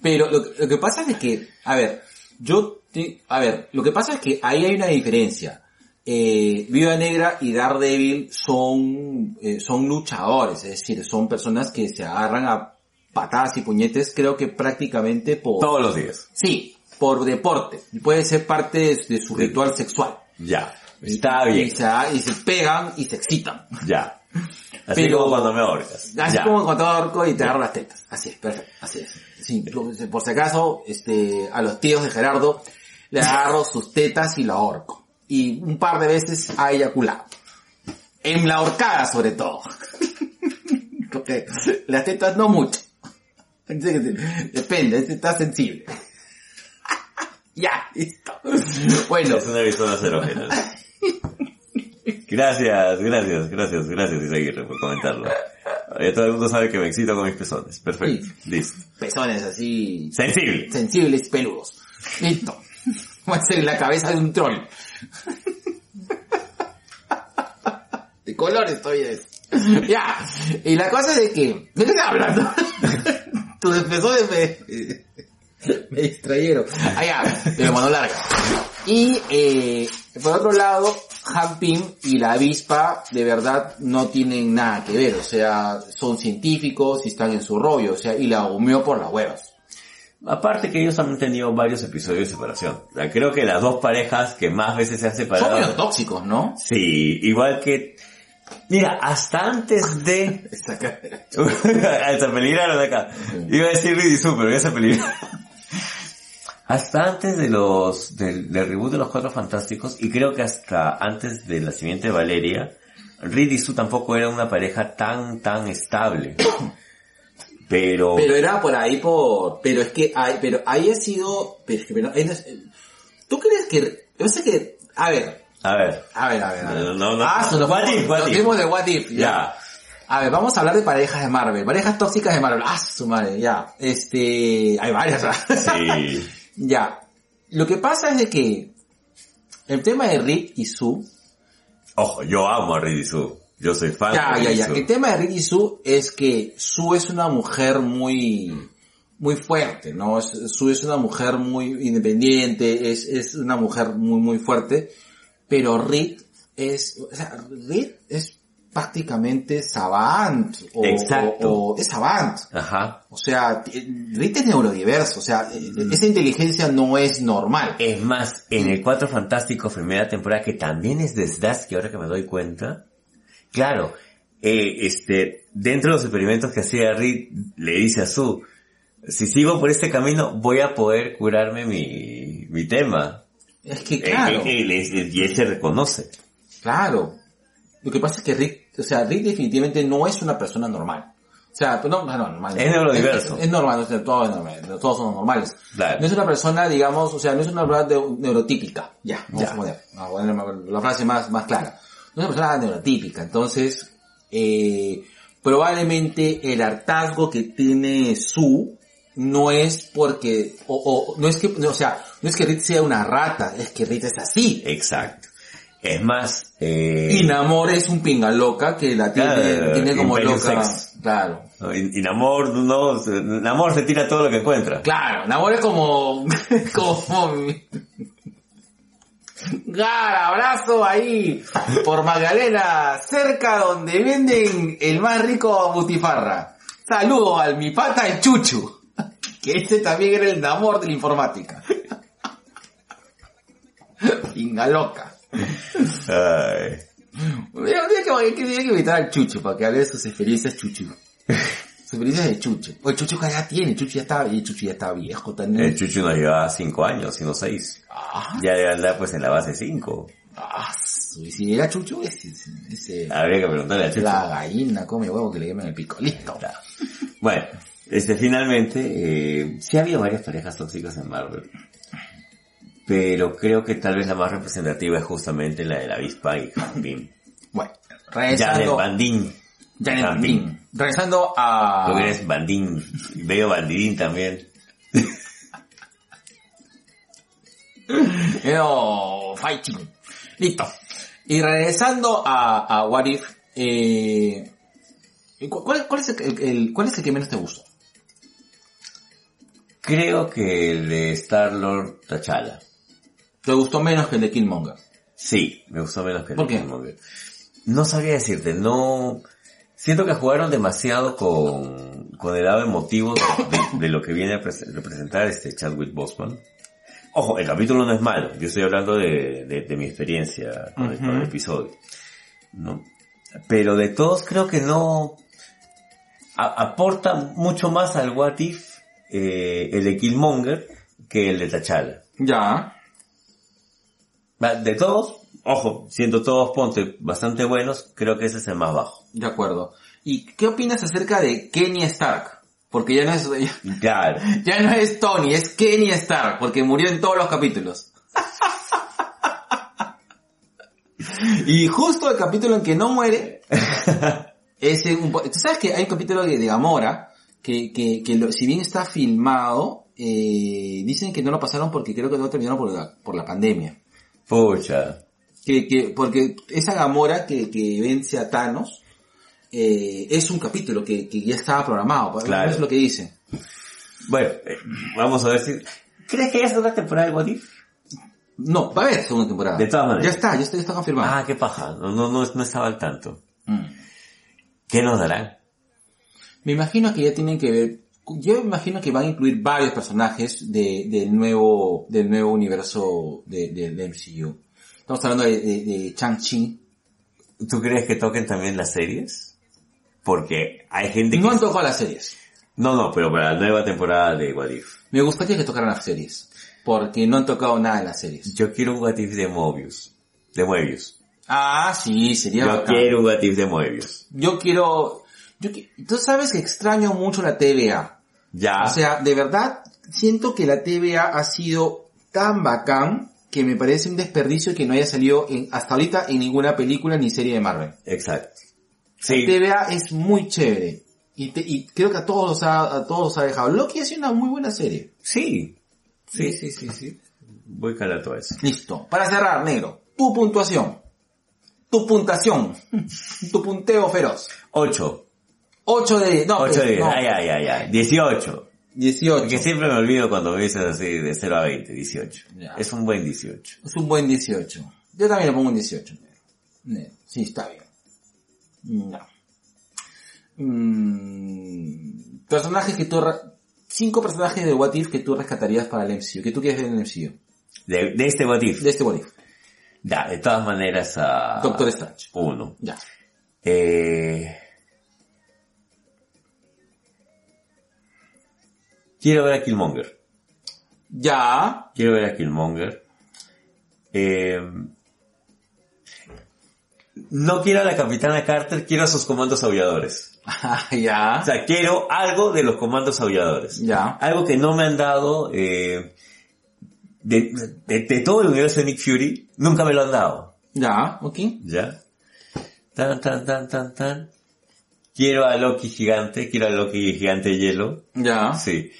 pero lo, lo que pasa es que, a ver, yo, te- a ver, lo que pasa es que ahí hay una diferencia. Eh, Viuda Negra y Daredevil son, eh, son luchadores, es decir, son personas que se agarran a patadas y puñetes, creo que prácticamente por, Todos los días. sí, por deporte. Y puede ser parte de, de su ritual sexual. Ya. Está Y bien. se, y se pegan y se excitan. Ya. (laughs) Así Pero- como cuando me ahorcas. Así Ya. como cuando te ahorco y te agarro las tetas. Así es, perfecto. Así es. Sí, por si acaso, este, a los tíos de Gerardo le agarro sus tetas y lo ahorco. Y un par de veces ha eyaculado. En la horcada sobre todo. (laughs) Porque las tetas no mucho. Depende, este está sensible. (laughs) ya, listo. Bueno, Es una. Gracias, gracias, gracias, gracias Isaguirre por comentarlo. Ya todo el mundo sabe que me excito con mis pezones. Perfecto. Listo. pezones así Sensible. sensibles, peludos. Listo. Va a ser la cabeza de un troll. De colores todavía es. ya, y la cosa es de que, ¿de qué estás hablando? (laughs) Tus defensores me, me distrayeron. Ah, ya, de la mano larga. Y, eh, por otro lado, Pym y la avispa de verdad no tienen nada que ver, o sea, son científicos y están en su rollo, o sea, y la humeó por las huevas. Aparte que ellos han tenido varios episodios de separación. O sea, creo que las dos parejas que más veces se han Son separado... medio tóxicos, ¿no? Sí, igual que... Mira, hasta antes de... (laughs) Esa cara. (laughs) Hasta peligraron acá. Iba a decir Ridisu, pero se peligraron. (laughs) Hasta antes de los, del, del reboot de los Cuatro Fantásticos, y creo que hasta antes del nacimiento de Valeria, Reed y Sue tampoco era una pareja tan, tan estable. (coughs) Pero, Pero era por ahí por, pero es que hay, pero ahí ha sido, pero es que, pero, es- ¿tú crees que, yo sé que, a ver, a ver, a ver, a ver, a ver. No, no, no. Ah, nos What if, what if. de what if, ya. ya. A ver, vamos a hablar de parejas de Marvel, parejas tóxicas de Marvel. Ah, su madre, ya. Este, hay varias, ¿verdad? Sí. (laughs) ya. Lo que pasa es de que el tema de Rick y Sue, Ojo, yo amo a Reed y Sue. Yo soy fan ya, de ya, Reed y ya. Sue. El tema de Rick y Sue es que Sue es una mujer muy, muy fuerte, ¿no? Sue es una mujer muy independiente, es, es una mujer muy, muy fuerte, pero Rick es, o sea, Rick es prácticamente savant, o, Exacto. o- o es savant. Ajá. O sea, t- Rick es neurodiverso, o sea, eh, esa inteligencia no es normal. Es más, en el Cuatro Fantásticos primera temporada, que también es de Zdarsky, ahora que me doy cuenta, claro, eh, este, dentro de los experimentos que hacía Reed, le dice a Sue, si sigo por este camino, voy a poder curarme mi, mi tema. Es que Eh, claro, eh, y él se reconoce. claro. Lo que pasa es que Rick, o sea, Rick definitivamente no es una persona normal. O sea, pues no, no, no, normal. Es neurodiverso. Es, es normal, o sea, todos, es normal, todos somos normales. Claro. No es una persona, digamos, o sea, no es una persona neurotípica. Ya, vamos Ya. a poner, vamos a poner la frase más, más clara. No es una persona neurotípica, entonces, eh, probablemente el hartazgo que tiene su no es porque, o, o no es que, no, o sea, no es que Rick sea una rata, es que Rick es así. Exacto. Es más, eh, Y Namor es un pinga loca que la tiene, Claro, tiene como loca. Sex. Claro. no, y, y Namor, no, se- Namor se tira todo lo que encuentra. Claro, Namor es como, (laughs) como, Gara, abrazo ahí, por Magdalena, cerca donde venden el más rico butifarra. Saludo al mi pata el Chuchu, (laughs) que ese también era el Namor de la informática. (laughs) Pinga loca. Ay. Un día que, que, que invitar al Chucho para que hable de sus experiencias Chuchu. Sus experiencias de Chucho. O el Chucho que ya tiene, Chucho ya está, y Chucho ya está viejo también. El Chuchu nos lleva cinco años, sino seis. Ah, Ya debe andar pues en la base cinco. ah, su- y si era Chucho, es, es- es- Habría que preguntarle a Chuchu. la gallina come huevo que le quemen el pico. Listo. Bueno, este finalmente, eh, sí ha habido varias parejas tóxicas en Marvel. Pero creo que tal vez la más representativa es justamente la de la avispa y Jambin. Bueno, Janet regresando, Bandín. Janet Jambin. Bandín. Regresando a... Tú eres Bandín. Veo Bandidín también. (laughs) No, fighting. Listo. Y regresando a, a What If, eh, ¿cu- ¿cuál, cuál es el, el- el- cuál es el que menos te gustó? Creo que el de Star-Lord T'Challa. ¿Te gustó menos que el de Killmonger? Sí, me gustó menos que el ¿Por de qué? Killmonger. No sabría decirte, no... Siento que jugaron demasiado con, con el lado emotivo de, de- de lo que viene a pres- representar este Chadwick Boseman. Ojo, el capítulo no es malo, yo estoy hablando de, de- mi experiencia con, el, con el episodio. ¿no? Pero de todos creo que no... a- aporta mucho más al What If eh, el de Killmonger que el de T'Challa. Ya. De todos, ojo, siendo todos ponte bastante buenos, creo que ese es el más bajo. De acuerdo. ¿Y qué opinas acerca de Kenny Stark? Porque ya no es, (laughs) ya, Claro. ya no es Tony, es Kenny Stark, porque murió en todos los capítulos. (laughs) y justo el capítulo en que no muere, (laughs) ese un ¿Tú sabes que hay un capítulo de, de Gamora, que, que, que lo- si bien está filmado, eh, dicen que no lo pasaron porque creo que no terminaron por la, por la pandemia. Pucha. Que, que, porque esa Gamora que, que vence a Thanos, eh, es un capítulo que, que ya estaba programado, Claro. es lo que dice. Bueno, eh, vamos a ver si... ¿Crees que ya es una temporada de What If? No, va a haber segunda temporada. De todas maneras. Ya está, ya está, ya está confirmado. Ah, qué paja. No, no, no, no estaba al tanto. Mm. ¿Qué nos darán? Me imagino que ya tienen que ver, yo imagino que van a incluir varios personajes de, del nuevo, del nuevo universo de, del MCU. Estamos hablando de, de, de Chang-Chi. ¿Tú crees que toquen también las series? Porque hay gente que... No han tocado las series. No, no, pero para la nueva temporada de What If. Me gustaría que tocaran las series. Porque no han tocado nada en las series. Yo quiero un What If de Mobius. De Moebius. Ah, sí, sería Yo bacán. quiero un What If de Moebius. Yo quiero, yo qui- tú sabes que extraño mucho la TVA. Ya. O sea, de verdad, siento que la TVA ha sido tan bacán que me parece un desperdicio que no haya salido en- hasta ahorita en ninguna película ni serie de Marvel. Exacto. La Sí. TVA es muy chévere. Y, te- y creo que a todos ha, a todos ha dejado. Loki ha sido una muy buena serie. Sí. Sí, sí, sí, sí. Voy a eso. Listo. Para cerrar, negro. Tu puntuación. Tu puntuación. (laughs) tu punteo feroz. 8. 8 de... No, 8 pues, de 10. no. Ay, ay, ay, ay. 18. 18. Porque siempre me olvido cuando me dices así de 0 a 20. 18. Ya. Es un buen 18. Es un buen 18. Yo también le pongo un 18. negro. Negro. Sí, está bien. No. Mm, personajes que tú... Cinco personajes de What If que tú rescatarías para el MCU. Que tú quieres ver en el MCU. De, de este What If. De este What If. Ya, de todas maneras a... Doctor Strange. Uno. Ya. Eh... Quiero ver a Killmonger. Ya. Quiero ver a Killmonger. Eh... No quiero a la Capitana Carter, quiero a sus comandos aulladores. (laughs) ya. O sea, quiero algo de los comandos aulladores. Ya. Algo que no me han dado eh, de, de- de todo el universo de Nick Fury, nunca me lo han dado. Ya. Ok. ¿Ya? Tan, tan, tan, tan, tan. Quiero a Loki gigante, quiero a Loki gigante hielo. Ya. Sí.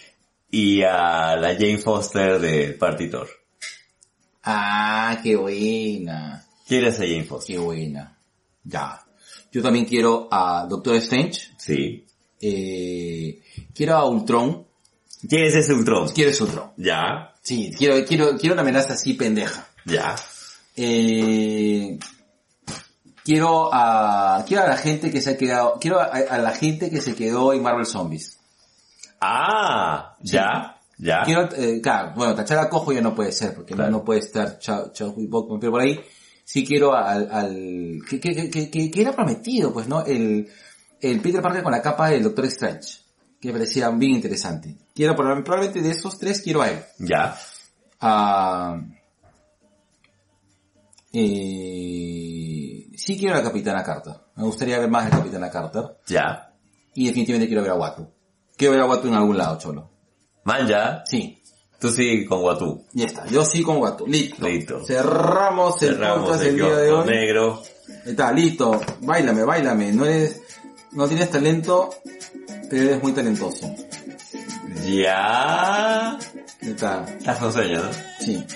Y a la Jane Foster del Partitor. Ah, qué buena. Quiero a esa Jane Foster. Qué buena. Ya. Yo también quiero a Doctor Strange. Sí. Eh, quiero a Ultron. ¿Quieres ese Ultron? Quieres Ultron. Ya. Sí, quiero, quiero, quiero una amenaza así pendeja. Ya. Eh, quiero a, quiero a la gente que se ha quedado, quiero a, a la gente que se quedó en Marvel Zombies. Ah, ya. Ya. Quiero, eh, claro, bueno, tachar a Cojo ya no puede ser, porque no- Claro. no, puede estar Chao, Hui Bok, pero por ahí sí quiero al, al, que, que, que, que, era prometido, pues, ¿no? El, el Peter Parker con la capa del Doctor Strange, que parecía bien interesante. Quiero, proba- probablemente de esos tres quiero a él. Ya. Ah, eh, sí quiero a la Capitana Carter. Me gustaría ver más de Capitana Carter. Ya. Y definitivamente quiero ver a Watu. Quiero ver a Watu en algún lado, cholo. Man, ya. Sí, Tú sí con Watu. ya está. Yo sí con Watu. Listo. Listo. Cerramos el Cerramos el el día de hoy. negro. Está, listo. Báilame, báilame. No eres, no tienes talento, pero eres muy talentoso. Ya. Está, Estás con sueño, ¿no? sí. (laughs)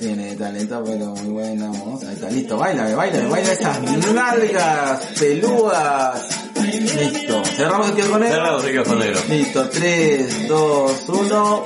Tiene talento, pero muy buena voz. Ahí está, listo. Báilame, báilame, baila esas nalgas peludas. Listo. Cerramos el kiosco negro. Cerramos el kiosco negro. Listo, 3, 2, 1.